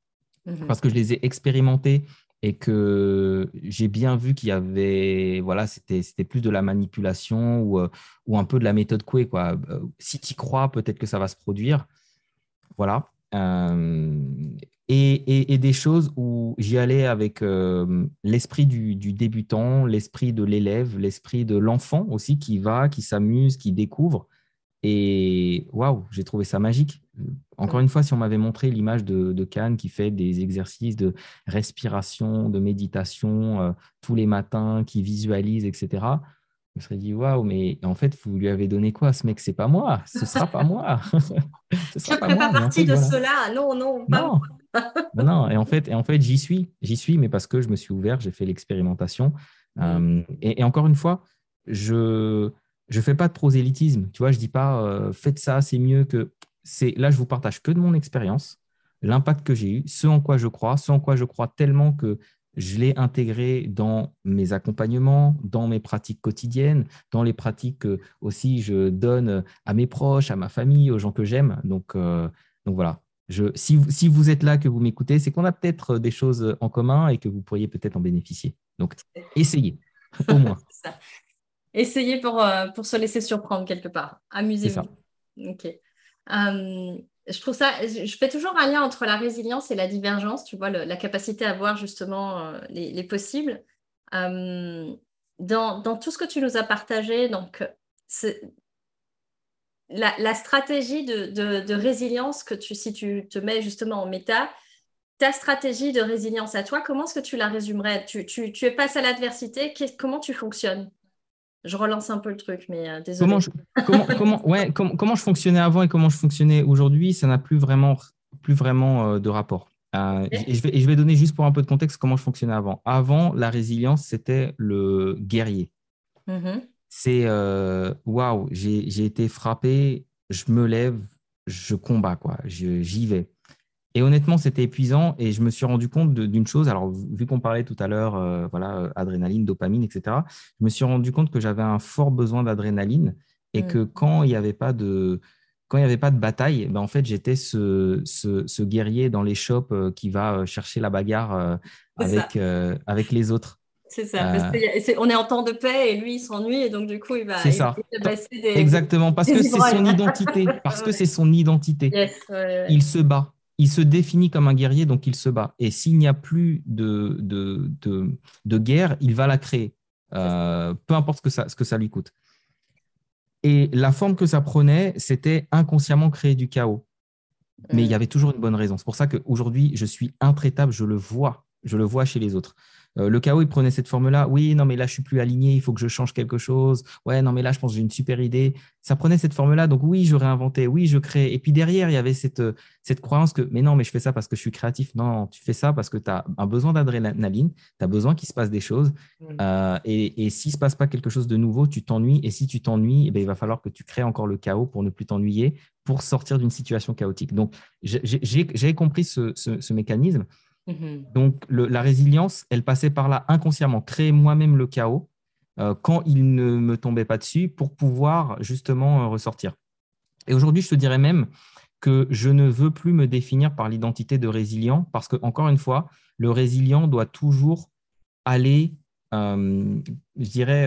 S2: Mmh parce que je les ai expérimentés et que j'ai bien vu qu'il y avait, voilà, c'était, plus de la manipulation ou, euh, ou un peu de la méthode Coué, quoi. Euh, si tu crois, peut-être que ça va se produire. Voilà. Euh, et, et, des choses où j'y allais avec l'esprit du, débutant, l'esprit de l'élève, l'esprit de l'enfant aussi qui va, qui s'amuse, qui découvre. Et waouh, j'ai trouvé ça magique. Encore une fois, si on m'avait montré l'image de, de Cannes qui fait des exercices de respiration, de méditation euh, tous les matins, qui visualise, etc., je me serais dit waouh, mais en fait, vous lui avez donné quoi? Ce mec C'est pas moi, ce sera pas moi.
S1: ce ne pas, pas partie de cela, non, non,
S2: non. non, Et en fait, et en fait j'y suis, j'y suis, mais parce que je me suis ouvert, j'ai fait l'expérimentation. Mm. Euh, et, encore une fois, je je fais pas de prosélytisme. Tu vois, je dis pas euh, faites ça, c'est mieux que. C'est là, je vous partage que de mon expérience, l'impact que j'ai eu, ce en quoi je crois, ce en quoi je crois tellement que je l'ai intégré dans mes accompagnements, dans mes pratiques quotidiennes, dans les pratiques que aussi je donne à mes proches, à ma famille, aux gens que j'aime. Donc, euh, donc voilà. Je, si, si vous êtes là, que vous m'écoutez, c'est qu'on a peut-être des choses en commun et que vous pourriez peut-être en bénéficier. Donc, essayez, au moins.
S1: Essayez pour, euh, pour se laisser surprendre quelque part. Amusez-vous. Ok. Euh, je trouve ça, je fais toujours un lien entre la résilience et la divergence, tu vois, la capacité à voir justement euh, les, possibles. Euh, dans, tout ce que tu nous as partagé, donc, la, la, stratégie de, résilience que tu, si tu te mets justement en méta, ta stratégie de résilience à toi, comment est-ce que tu la résumerais? Tu, es face à l'adversité, comment tu fonctionnes? Je relance un peu le truc, mais euh, désolé.
S2: Comment je, comment, ouais, comment je fonctionnais avant et comment je fonctionnais aujourd'hui, ça n'a plus vraiment, plus vraiment euh, de rapport. Euh, et, je vais, je vais donner juste pour un peu de contexte comment je fonctionnais avant. Avant, la résilience, c'était le guerrier. Mm-hmm. C'est waouh, j'ai été frappé, je me lève, je combats, quoi. J'y vais. Et honnêtement, c'était épuisant et je me suis rendu compte d'une chose. Alors, vu qu'on parlait tout à l'heure, euh, voilà, euh, adrénaline, dopamine, etc., je me suis rendu compte que j'avais un fort besoin d'adrénaline et mm. que quand il n'y avait pas de quand il avait pas de bataille, ben en fait, j'étais ce, ce, guerrier dans les shops euh, qui va chercher la bagarre avec, avec les autres.
S1: C'est ça, on est en temps de paix et lui, il s'ennuie et donc du coup, il va.
S2: C'est ça. Exactement, parce que c'est son identité. Parce que c'est son identité. il se bat il se définit comme un guerrier, donc il se bat. Et s'il n'y a plus de, de, guerre, il va la créer, euh, peu importe ce que, ça, ce que ça lui coûte. Et la forme que ça prenait, c'était inconsciemment créer du chaos. Mais il y avait toujours une bonne raison. C'est pour ça qu'aujourd'hui, je suis intraitable, je le vois, je le vois chez les autres. Euh, le chaos, il prenait cette forme-là. Oui, non, mais là, je suis plus aligné, il faut que je change quelque chose. Ouais, non, mais là, je pense que j'ai une super idée. Ça prenait cette forme-là. Donc, oui, je réinventais, oui, je crée. Et puis derrière, il y avait cette, euh, cette croyance que, mais non, mais je fais ça parce que je suis créatif. Non, tu fais ça parce que tu as un besoin d'adrénaline, tu as besoin qu'il se passe des choses. Mmh. Euh, et, et s'il ne se passe pas quelque chose de nouveau, tu t'ennuies. Et si tu t'ennuies, eh ben, il va falloir que tu crées encore le chaos pour ne plus t'ennuyer, pour sortir d'une situation chaotique. Donc, j'ai compris ce, ce mécanisme. Mhm. Donc, la résilience, elle passait par là inconsciemment, créer moi-même le chaos euh, quand il ne me tombait pas dessus pour pouvoir justement euh, ressortir. Et aujourd'hui, je te dirais même que je ne veux plus me définir par l'identité de résilient parce que, encore une fois, le résilient doit toujours aller, euh, je dirais,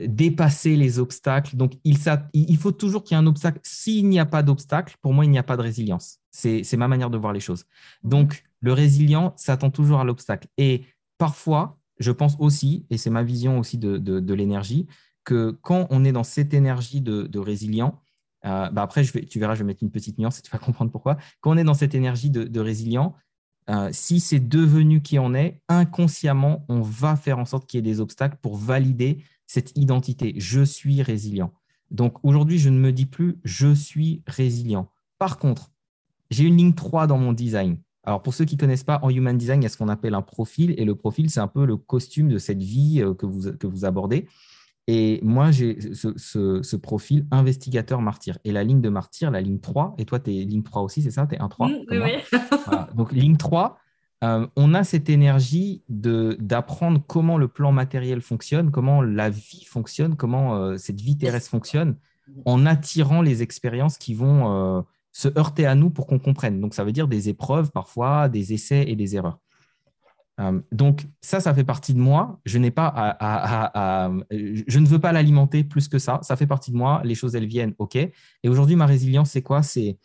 S2: dépasser les obstacles. Donc, il, il faut toujours qu'il y ait un obstacle. S'il n'y a pas d'obstacle, pour moi, il n'y a pas de résilience. C'est ma manière de voir les choses. Donc, le résilient s'attend toujours à l'obstacle. Et parfois, je pense aussi, et c'est ma vision aussi de, l'énergie, que quand on est dans cette énergie de, résilient, euh, bah après, je vais, tu verras, je vais mettre une petite nuance et tu vas comprendre pourquoi. Quand on est dans cette énergie de, résilient, euh, si c'est devenu qui on est, inconsciemment, on va faire en sorte qu'il y ait des obstacles pour valider cette identité. Je suis résilient. Donc aujourd'hui, je ne me dis plus je suis résilient. Par contre, j'ai une ligne 3 dans mon design. Alors pour ceux qui ne connaissent pas, en Human Design, il y a ce qu'on appelle un profil. Et le profil, c'est un peu le costume de cette vie euh, que vous, que vous abordez. Et moi, j'ai ce, profil investigateur martyr. Et la ligne de martyr, la ligne 3, et toi, tu es ligne 3 aussi, c'est ça? Tu es 1-3
S1: mmh, Oui, oui.
S2: Donc ligne 3, euh, on a cette énergie d'apprendre comment le plan matériel fonctionne, comment la vie fonctionne, comment euh, cette vie terrestre fonctionne, en attirant les expériences qui vont euh, se heurter à nous pour qu'on comprenne. Donc, ça veut dire des épreuves parfois, des essais et des erreurs. donc, ça, ça fait partie de moi. Je n'ai pas à, je ne veux pas l'alimenter plus que ça. Ça fait partie de moi. Les choses, elles viennent, ok. Et aujourd'hui, ma résilience, c'est quoi? C'est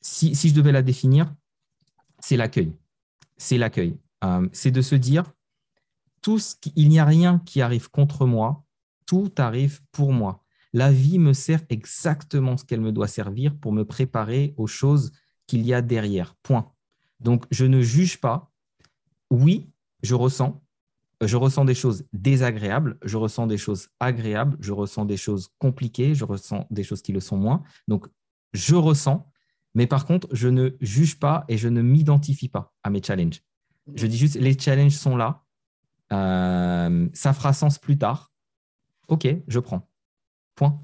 S2: si, si je devais la définir, c'est l'accueil. C'est l'accueil. Euh, c'est de se dire, tout il n'y a rien qui arrive contre moi, tout arrive pour moi. La vie me sert exactement ce qu'elle me doit servir pour me préparer aux choses qu'il y a derrière. Point. Donc, je ne juge pas. Oui, je ressens. Je ressens des choses désagréables, je ressens des choses agréables, je ressens des choses compliquées, je ressens des choses qui le sont moins. Donc, je ressens, mais par contre, je ne juge pas et je ne m'identifie pas à mes challenges. Je dis juste, les challenges sont là. Euh, ça fera sens plus tard. OK, je prends. Point.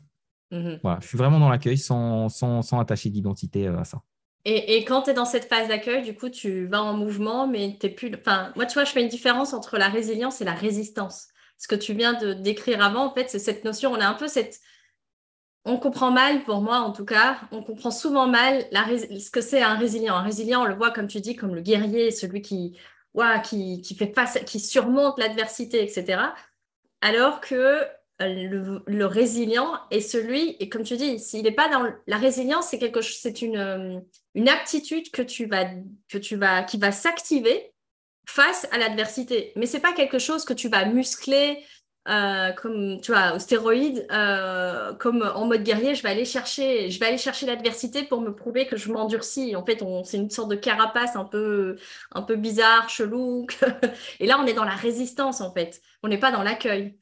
S2: Mhm. Voilà, je suis vraiment dans l'accueil sans, sans, sans, attacher d'identité euh, à ça.
S1: Et, et quand tu es dans cette phase d'accueil, du coup, tu vas en mouvement, mais tu plus. Enfin, moi, tu vois, je fais une différence entre la résilience et la résistance. Ce que tu viens de décrire avant, en fait, c'est cette notion. On a un peu cette on comprend mal, pour moi en tout cas, on comprend souvent mal ce que c'est un résilient. Un résilient, on le voit, comme tu dis, comme le guerrier, celui qui, qui, fait face, qui surmonte l'adversité, etc. Alors que le, le, résilient est celui, et comme tu dis, s'il n'est pas dans la résilience, c'est quelque c'est une, une aptitude que tu vas, que tu vas, qui va s'activer face à l'adversité. Mais c'est pas quelque chose que tu vas muscler, euh, comme tu vois, au stéroïde, euh, comme en mode guerrier, je vais aller chercher, je vais aller chercher l'adversité pour me prouver que je m'endurcis. En fait, c'est une sorte de carapace un peu, un peu bizarre, chelou. Et là, on est dans la résistance en fait. On n'est pas dans l'accueil.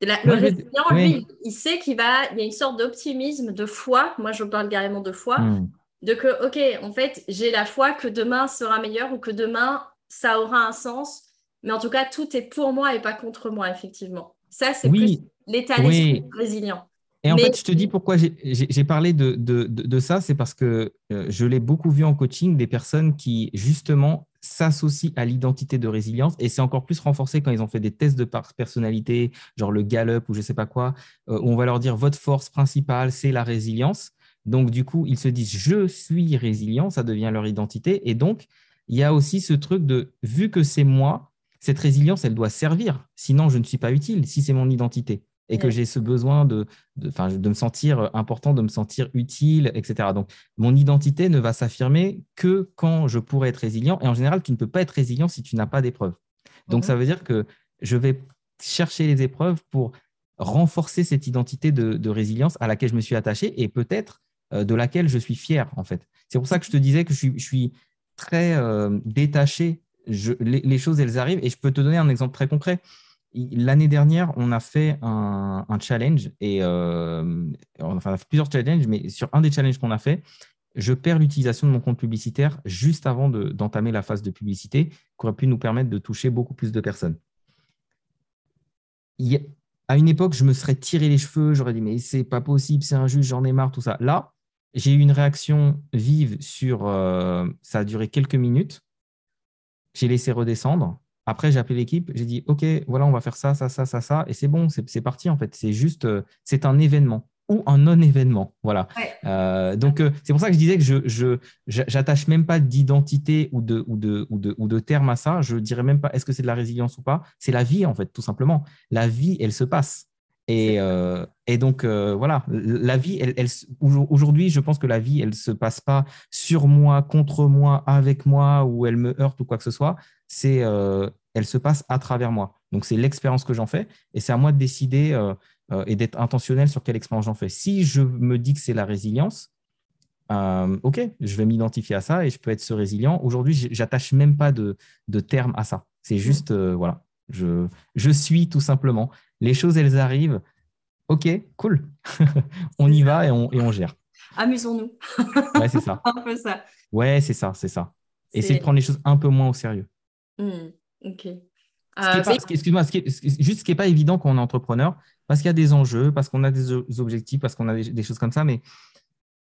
S1: Le résilient, lui, il sait qu'il va, il y a une sorte d'optimisme, de foi. Moi, je parle carrément de foi, hmm. de que, ok, en fait, j'ai la foi que demain sera meilleur ou que demain ça aura un sens. Mais en tout cas, tout est pour moi et pas contre moi, effectivement. Ça, c'est oui. l'état résilient.
S2: Et en fait, je te dis pourquoi j'ai parlé de, de, de, ça, c'est parce que euh, je l'ai beaucoup vu en coaching, des personnes qui, justement, s'associent à l'identité de résilience. Et c'est encore plus renforcé quand ils ont fait des tests de personnalité, genre le Gallup ou je ne sais pas quoi, euh, où on va leur dire votre force principale, c'est la résilience. Donc, du coup, ils se disent je suis résilient, ça devient leur identité. Et donc, il y a aussi ce truc de vu que c'est moi, cette résilience, elle doit servir. Sinon, je ne suis pas utile si c'est mon identité et que j'ai ce besoin de, de, de, me sentir important, de me sentir utile, etc. Donc, mon identité ne va s'affirmer que quand je pourrai être résilient. Et en général, tu ne peux pas être résilient si tu n'as pas d'épreuves. Donc, ça mhm. veut dire que je vais chercher les épreuves pour renforcer cette identité de, résilience à laquelle je me suis attaché et peut-être euh, de laquelle je suis fier, en fait. C'est pour ça que je te disais que je suis, je suis très euh, détaché les, choses, elles arrivent. Et je peux te donner un exemple très concret. L'année dernière, on a fait un, challenge et euh, enfin, plusieurs challenges, mais sur un des challenges qu'on a fait, je perds l'utilisation de mon compte publicitaire juste avant d'entamer la phase de publicité, qui aurait pu nous permettre de toucher beaucoup plus de personnes. à une époque, je me serais tiré les cheveux, j'aurais dit mais c'est pas possible, c'est injuste, j'en ai marre, tout ça. Là, j'ai eu une réaction vive sur, euh, ça a duré quelques minutes. J'ai laissé redescendre. Après, j'ai appelé l'équipe, j'ai dit, OK, voilà, on va faire ça, ça, ça, ça, ça, et c'est bon, c'est parti en fait. C'est juste, euh, c'est un événement ou un non-événement. Voilà. Euh, donc, euh, c'est pour ça que je disais que je j'attache même pas d'identité ou de, ou, de, ou, de, ou de terme à ça. Je dirais même pas est-ce que c'est de la résilience ou pas? C'est la vie, en fait, tout simplement. La vie, elle se passe. Et, et donc, voilà, la vie, elle, elle aujourd'hui, je pense que la vie, elle ne se passe pas sur moi, contre moi, avec moi, ou elle me heurte ou quoi que ce soit. C'est, elle se passe à travers moi. Donc, c'est l'expérience que j'en fais. Et c'est à moi de décider et d'être intentionnel sur quelle expérience j'en fais. Si je me dis que c'est la résilience, OK, je vais m'identifier à ça et je peux être ce résilient. Aujourd'hui, j'attache même pas de, de terme à ça. C'est mmh. juste, voilà, je, je suis tout simplement. Les choses, elles arrivent Ok, cool. on y va et on, et on gère.
S1: Amusons-nous.
S2: ouais, c'est ça.
S1: un peu ça.
S2: Ouais, c'est ça, c'est ça. Essayez de prendre les choses un peu moins au sérieux.
S1: Hmm, ok.
S2: Euh, excuse-moi, juste ce qui n'est pas évident quand on est entrepreneur, parce qu'il y a des enjeux, parce qu'on a des objectifs, parce qu'on a des, choses comme ça, mais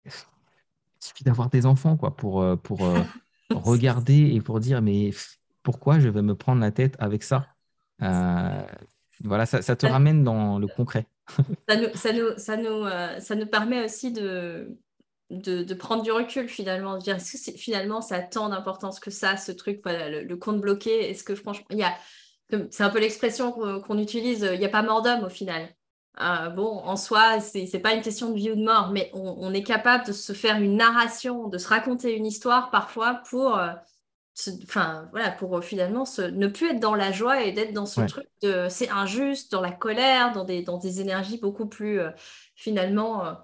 S2: il suffit d'avoir des enfants quoi, pour, euh, pour euh, regarder et pour dire mais pourquoi je vais me prendre la tête avec ça? Voilà, ça, ça te ramène dans le concret
S1: ça, nous, ça, nous, ça, nous, euh, ça nous permet aussi de, de, prendre du recul finalement, de dire est-ce que finalement ça a tant d'importance que ça, ce truc, le, compte bloqué, est-ce que franchement, il y a, c'est un peu l'expression qu'on, utilise, il n'y a pas mort d'homme au final. Euh, bon, en soi, c'est n'est pas une question de vie ou de mort, mais on, est capable de se faire une narration, de se raconter une histoire parfois pour, euh, enfin voilà, pour euh, finalement ne plus être dans la joie et d'être dans ce truc de c'est injuste, dans la colère, dans des, dans des énergies beaucoup plus euh, finalement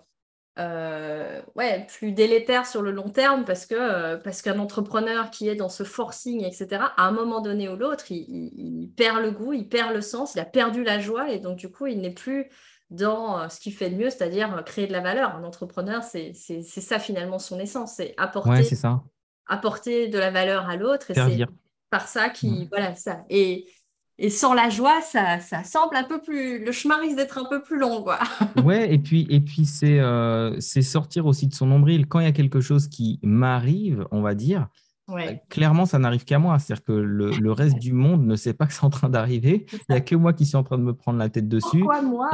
S1: euh, ouais, plus délétères sur le long terme parce que parce qu'un entrepreneur qui est dans ce forcing, etc., à un moment donné ou l'autre, il, perd le goût, il perd le sens, il a perdu la joie et donc du coup, il n'est plus dans ce qu'il fait de mieux, c'est-à-dire créer de la valeur. Un entrepreneur, c'est ça finalement son essence, c'est apporter
S2: c'est ça
S1: apporter de la valeur à l'autre. Et c'est par ça qui. Voilà, ça. Et, et sans la joie, ça, ça, semble un peu plus. Le chemin risque d'être un peu plus long, quoi.
S2: ouais, et puis, et puis c'est euh, c'est sortir aussi de son nombril. Quand il y a quelque chose qui m'arrive, on va dire, euh, clairement, ça n'arrive qu'à moi. C'est-à-dire que le, le, reste du monde ne sait pas que c'est en train d'arriver. Il n'y a que moi qui suis en train de me prendre la tête dessus.
S1: Pourquoi moi?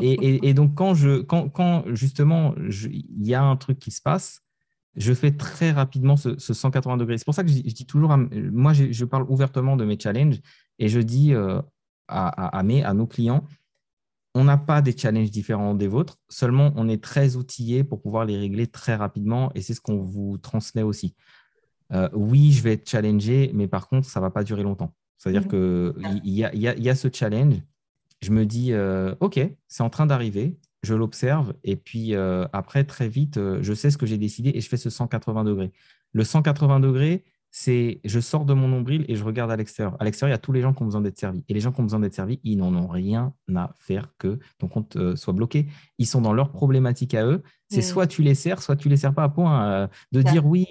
S2: Et, et, et, donc, quand, je, quand, quand justement il y a un truc qui se passe, je fais très rapidement ce, 180 degrés. C'est pour ça que je, dis toujours, moi, je, parle ouvertement de mes challenges et je dis euh, à, mes, à nos clients, on n'a pas des challenges différents des vôtres, seulement on est très outillé pour pouvoir les régler très rapidement et c'est ce qu'on vous transmet aussi. Euh, oui, je vais être challengé, mais par contre, ça ne va pas durer longtemps. C'est-à-dire mmh. qu'il y, y, a, ce challenge, je me dis, euh, OK, c'est en train d'arriver, je l'observe, et puis euh, après, très vite, je sais ce que j'ai décidé et je fais ce 180 degrés. Le 180 degrés, c'est je sors de mon nombril et je regarde à l'extérieur. À l'extérieur, il y a tous les gens qui ont besoin d'être servis. Et les gens qui ont besoin d'être servis, ils n'en ont rien à faire que ton compte euh, soit bloqué. Ils sont dans leurs problématiques à eux. C'est soit tu les sers, soit tu les sers pas à point. Euh, de dire oui,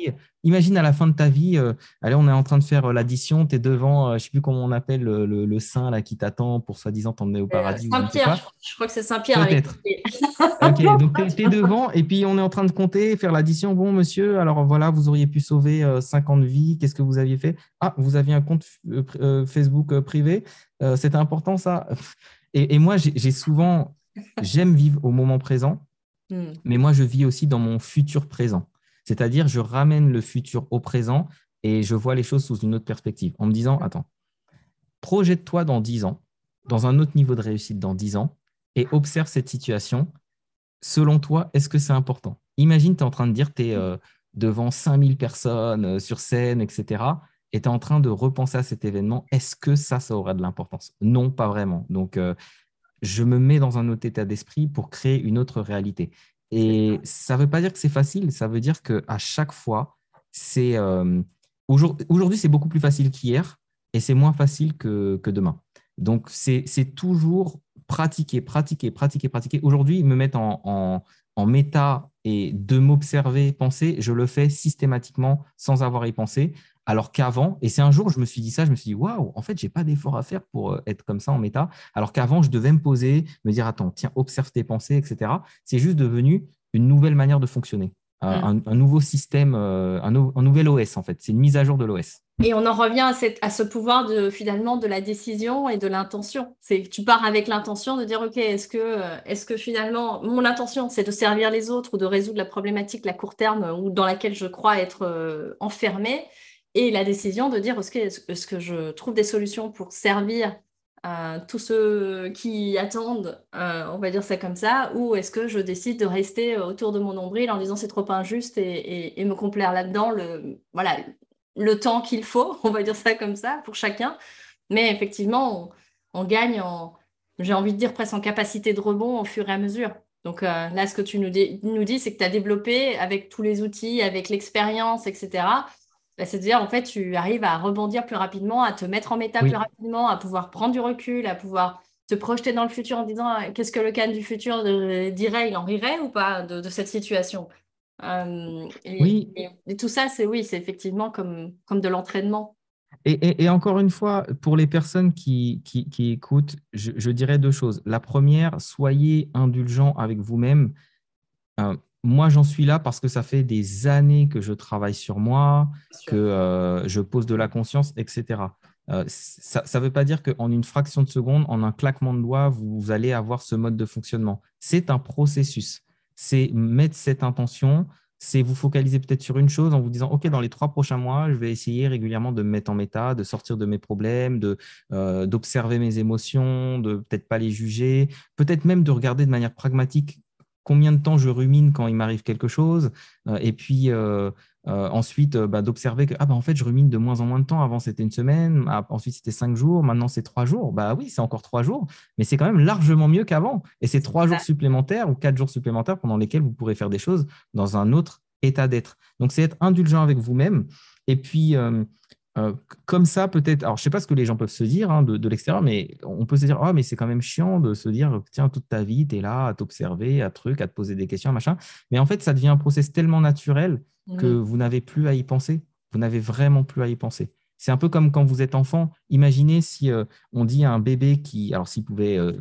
S2: imagine à la fin de ta vie, euh, allez, on est en train de faire l'addition, tu es devant, je ne sais plus comment on appelle le, saint là, qui t'attend pour soi-disant t'emmener au paradis.
S1: Saint-Pierre, je crois que c'est Saint-Pierre.
S2: Peut-être. ok, donc tu es, devant et puis on est en train de compter, faire l'addition. Bon, monsieur, alors voilà, vous auriez pu sauver 50 vies. Qu'est-ce que vous aviez fait? Ah, vous aviez un compte Facebook privé. C'était important ça. et moi, j'ai souvent, j'aime vivre au moment présent Hmm. Mais moi, je vis aussi dans mon futur présent. C'est-à-dire, je ramène le futur au présent et je vois les choses sous une autre perspective en me disant, attends, projette-toi dans 10 ans, dans un autre niveau de réussite dans 10 ans et observe cette situation. Selon toi, est-ce que c'est important? Imagine, tu es en train de dire, tu es euh, devant 5000 personnes euh, sur scène, etc. Et tu es en train de repenser à cet événement. Est-ce que ça, ça aura de l'importance? Non, pas vraiment. Donc, euh, je me mets dans un autre état d'esprit pour créer une autre réalité. Et ça ne veut pas dire que c'est facile, ça veut dire qu'à chaque fois, c'est euh, aujourd'hui, c'est beaucoup plus facile qu'hier et c'est moins facile que, demain. Donc, c'est toujours pratiquer, pratiquer, pratiquer, pratiquer. Aujourd'hui, me mettre en, en méta et de m'observer, penser, je le fais systématiquement sans avoir à y penser. Alors qu'avant, et c'est un jour, je me suis dit ça, je me suis dit, waouh, en fait, j'ai pas d'effort à faire pour euh, être comme ça en méta. Alors qu'avant, je devais me poser, me dire, attends, tiens, observe tes pensées, etc. C'est juste devenu une nouvelle manière de fonctionner, un, mm. nouveau système, euh, un, nouvel OS, en fait. C'est une mise à jour de l'OS.
S1: Et on en revient à, à, ce pouvoir de finalement de la décision et de l'intention. C'est tu pars avec l'intention de dire ok est-ce que euh, est-ce que finalement mon intention c'est de servir les autres ou de résoudre la problématique à court terme ou dans laquelle je crois être enfermé et la décision de dire est-ce que, est que je trouve des solutions pour servir euh, tous ceux qui attendent, euh, on va dire ça comme ça, ou est-ce que je décide de rester autour de mon nombril en disant c'est trop injuste et, me complaire là-dedans le, voilà, le temps qu'il faut, on va dire ça comme ça, pour chacun. Mais effectivement, on, gagne en, j'ai envie de dire presque en capacité de rebond au fur et à mesure. Donc euh, là, ce que tu nous, nous dis, c'est que tu as développé avec tous les outils, avec l'expérience, etc., bah, c'est-à-dire, en fait, tu arrives à rebondir plus rapidement, à te mettre en méta plus rapidement, à pouvoir prendre du recul, à pouvoir te projeter dans le futur en disant euh, qu'est-ce que le can du futur dirait, il en rirait ou pas de, cette situation? Euh, et, oui. Et, tout ça, c'est oui, c'est effectivement comme, comme de l'entraînement.
S2: Et, encore une fois, pour les personnes qui, qui, écoutent, je, je, dirais deux choses. La première, soyez indulgents avec vous-même. Euh, moi, j'en suis là parce que ça fait des années que je travaille sur moi, que euh, je pose de la conscience, etc. Euh, ça ne veut pas dire qu'en une fraction de seconde, en un claquement de doigts, vous, allez avoir ce mode de fonctionnement. C'est un processus. C'est mettre cette intention, c'est vous focaliser peut-être sur une chose en vous disant, OK, dans les trois prochains mois, je vais essayer régulièrement de me mettre en méta, de sortir de mes problèmes, euh, d'observer mes émotions, de peut-être pas les juger, peut-être même de regarder de manière pragmatique combien de temps je rumine quand il m'arrive quelque chose, euh, et puis euh, euh, ensuite bah, d'observer que ah, bah, en fait je rumine de moins en moins de temps. Avant c'était une semaine, ah, ensuite c'était cinq jours, maintenant c'est trois jours. Bah oui, c'est encore trois jours, mais c'est quand même largement mieux qu'avant. Et c'est trois jours supplémentaires ou quatre jours supplémentaires pendant lesquels vous pourrez faire des choses dans un autre état d'être. Donc c'est être indulgent avec vous-même. Et puis, euh, comme ça, peut-être, alors je ne sais pas ce que les gens peuvent se dire hein, de, l'extérieur, mais on peut se dire, oh, mais c'est quand même chiant de se dire, tiens, toute ta vie, tu es là à t'observer, à truc, à te poser des questions, machin. Mais en fait, ça devient un process tellement naturel que vous n'avez plus à y penser. Vous n'avez vraiment plus à y penser. C'est un peu comme quand vous êtes enfant. Imaginez si euh, on dit à un bébé qui, alors s'il pouvait euh,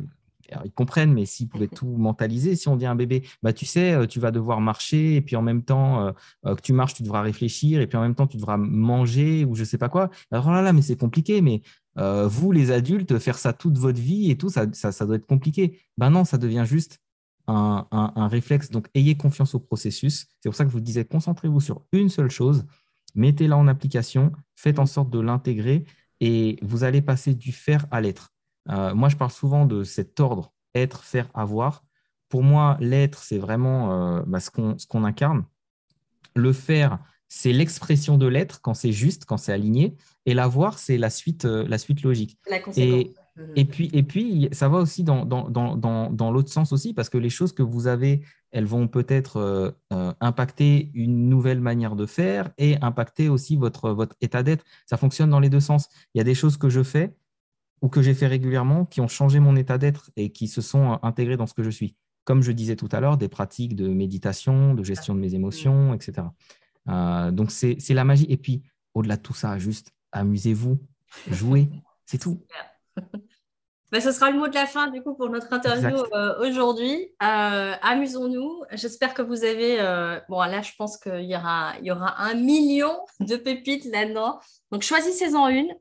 S2: ils comprennent, mais s'ils pouvaient tout mentaliser, si on dit à un bébé, bah, tu sais, euh, tu vas devoir marcher, et puis en même temps euh, euh, que tu marches, tu devras réfléchir, et puis en même temps, tu devras manger, ou je ne sais pas quoi. Alors là, là, mais c'est compliqué, mais vous, les adultes, faire ça toute votre vie et tout, ça, ça, doit être compliqué. Ben non, ça devient juste un, un, réflexe. Donc, ayez confiance au processus. C'est pour ça que je vous disais, concentrez-vous sur une seule chose, mettez-la en application, faites en sorte de l'intégrer, et vous allez passer du faire à l'être. Euh, moi, je parle souvent de cet ordre être, faire, avoir. Pour moi, l'être, c'est vraiment bah, ce qu'on incarne. Le faire, c'est l'expression de l'être quand c'est juste, quand c'est aligné. Et l'avoir, c'est la suite, la suite logique.
S1: La.
S2: Et puis, et puis, ça va aussi dans, dans, dans, dans l'autre sens aussi, parce que les choses que vous avez, elles vont peut-être euh, euh, impacter une nouvelle manière de faire et impacter aussi votre, votre état d'être. Ça fonctionne dans les deux sens. Il y a des choses que je fais ou que j'ai fait régulièrement qui ont changé mon état d'être et qui se sont euh, intégrées dans ce que je suis. Comme je disais tout à l'heure, des pratiques de méditation, de gestion de mes émotions, etc. donc, c'est la magie. Et puis, au-delà de tout ça, juste amusez-vous, jouez, c'est tout.
S1: Ben, ce sera le mot de la fin du coup pour notre interview euh, aujourd'hui. Euh, amusons-nous. J'espère que vous avez. Euh, bon, là, je pense qu'il y aura, il y aura un million de pépites là-dedans. Donc, choisissez-en une.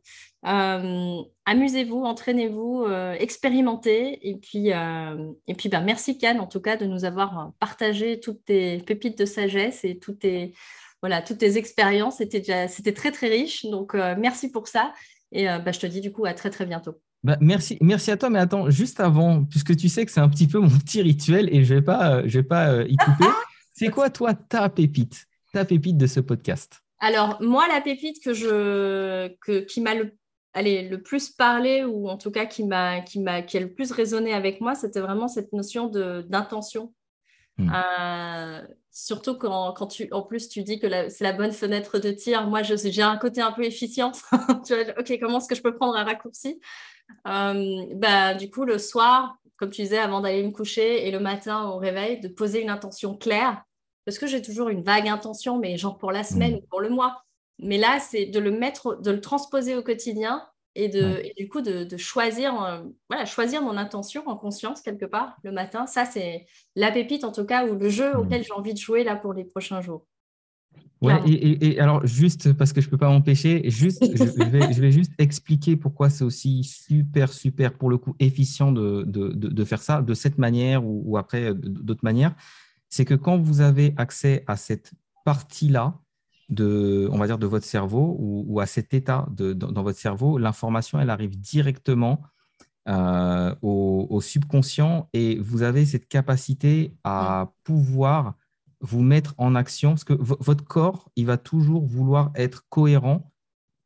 S1: amusez-vous, entraînez-vous, expérimentez. Et puis, et puis ben, merci Cannes en tout cas de nous avoir partagé toutes tes pépites de sagesse et toutes tes, voilà, toutes tes expériences. C'était, c'était très très riche. Donc, merci pour ça. Et ben, je te dis du coup à très très bientôt.
S2: Bah, merci, merci à toi, mais attends, juste avant, puisque tu sais que c'est un petit peu mon petit rituel et je ne vais pas, euh, je vais pas euh, y couper, c'est quoi toi ta pépite, ta pépite de ce podcast?
S1: Alors, moi, la pépite que je, que, qui m'a le, allez, le plus parlé, ou en tout cas qui, m'a, qui, m'a, qui a le plus résonné avec moi, c'était vraiment cette notion de, d'intention. Hmm. Euh, surtout quand, quand, tu, en plus, tu dis que c'est la bonne fenêtre de tir. Moi, je, j'ai un côté un peu efficience. tu vois, ok, comment est-ce que je peux prendre un raccourci? Euh, bah, du coup, le soir, comme tu disais, avant d'aller me coucher et le matin au réveil, de poser une intention claire. Parce que j'ai toujours une vague intention, mais genre pour la semaine mm. ou pour le mois. Mais là, c'est de le mettre, de le transposer au quotidien et, de, du coup de, choisir, euh, voilà, choisir mon intention en conscience quelque part le matin. Ça, c'est la pépite en tout cas, ou le jeu mm. auquel j'ai envie de jouer là pour les prochains jours.
S2: Ouais, et, alors juste parce que je ne peux pas m'empêcher, juste, je, vais, juste expliquer pourquoi c'est aussi super, super, pour le coup, efficient de, de, de, faire ça de cette manière ou, après d'autres manières. C'est que quand vous avez accès à cette partie-là, de, on va dire, de votre cerveau ou, à cet état de, dans, votre cerveau, l'information, elle arrive directement euh, au, au, subconscient et vous avez cette capacité à pouvoir vous mettre en action, parce que votre corps, il va toujours vouloir être cohérent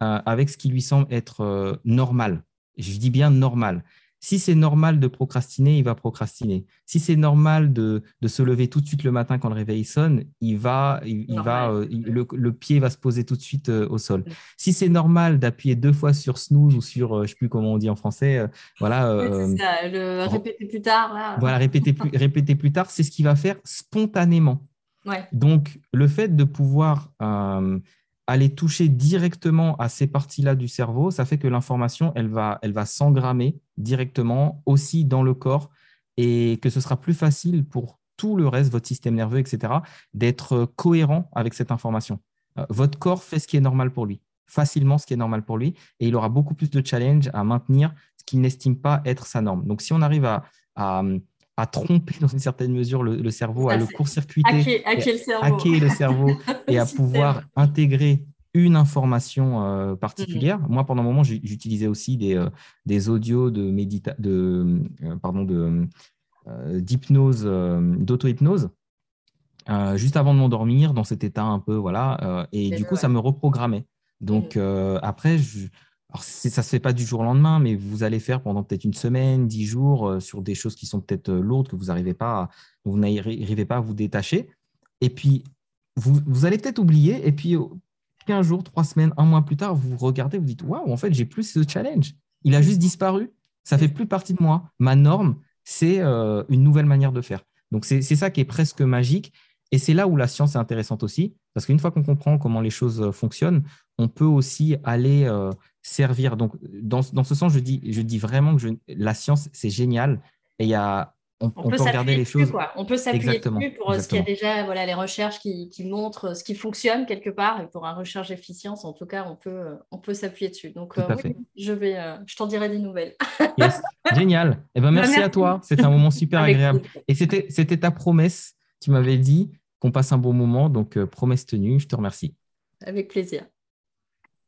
S2: euh, avec ce qui lui semble être euh, normal. Je dis bien normal. Si c'est normal de procrastiner, il va procrastiner. Si c'est normal de, de, se lever tout de suite le matin quand le réveil sonne, il va, il, va, euh, le, pied va se poser tout de suite au sol. Si c'est normal d'appuyer deux fois sur snooze ou sur, je ne sais plus comment on dit en français, voilà.
S1: ça, le répéter plus tard.
S2: Voilà, répéter plus, répéter plus tard, c'est ce qui va faire spontanément. Donc, le fait de pouvoir euh, aller toucher directement à ces parties-là du cerveau, ça fait que l'information, elle va, s'engrammer directement aussi dans le corps et que ce sera plus facile pour tout le reste, votre système nerveux, etc., d'être cohérent avec cette information. Euh, votre corps fait ce qui est normal pour lui, facilement ce qui est normal pour lui, et il aura beaucoup plus de challenge à maintenir ce qu'il n'estime pas être sa norme. Donc, si on arrive à à tromper dans une certaine mesure le, cerveau, à le court-circuiter,
S1: hacker,
S2: le cerveau, et à pouvoir intégrer une information euh, particulière. Mm. Moi, pendant un moment, j'utilisais aussi des, euh, des audios de médita de, euh, pardon, de, d'hypnose, d'auto-hypnose, juste avant de m'endormir, dans cet état un peu, voilà. et du coup, ça me reprogrammait. Donc, mm. après, je, alors, ça ne se fait pas du jour au lendemain, mais vous allez faire pendant peut-être une semaine, dix jours, euh, sur des choses qui sont peut-être euh, lourdes, que vous n'arrivez pas, à, vous n'arrivez pas à vous détacher. Et puis, vous, vous allez peut-être oublier. Et puis, 15 jours, trois semaines, un mois plus tard, vous regardez, vous dites Waouh, en fait, j'ai plus ce challenge. Il a juste disparu. Ça fait plus partie de moi. Ma norme, c'est euh, une nouvelle manière de faire. Donc, c'est ça qui est presque magique. Et c'est là où la science est intéressante aussi, parce qu'une fois qu'on comprend comment les choses fonctionnent, on peut aussi aller servir. Donc, dans, dans, ce sens, je dis, je dis vraiment que la science, c'est génial. Et il y a, on, peut, regarder les choses.
S1: Quoi. On peut s'appuyer dessus pour ce qu'il y a déjà voilà, les recherches qui, qui, montrent ce qui fonctionne quelque part. Et pour un recherche d'efficience, en tout cas, on peut, on peut s'appuyer dessus. Donc, euh, je, vais, euh, je t'en dirai des nouvelles.
S2: Génial. Eh ben, bah, merci, à toi. C'était un moment super agréable. Et c'était ta promesse. Tu m'avais dit qu'on passe un bon moment. Donc, euh, promesse tenue. Je te remercie.
S1: Avec plaisir.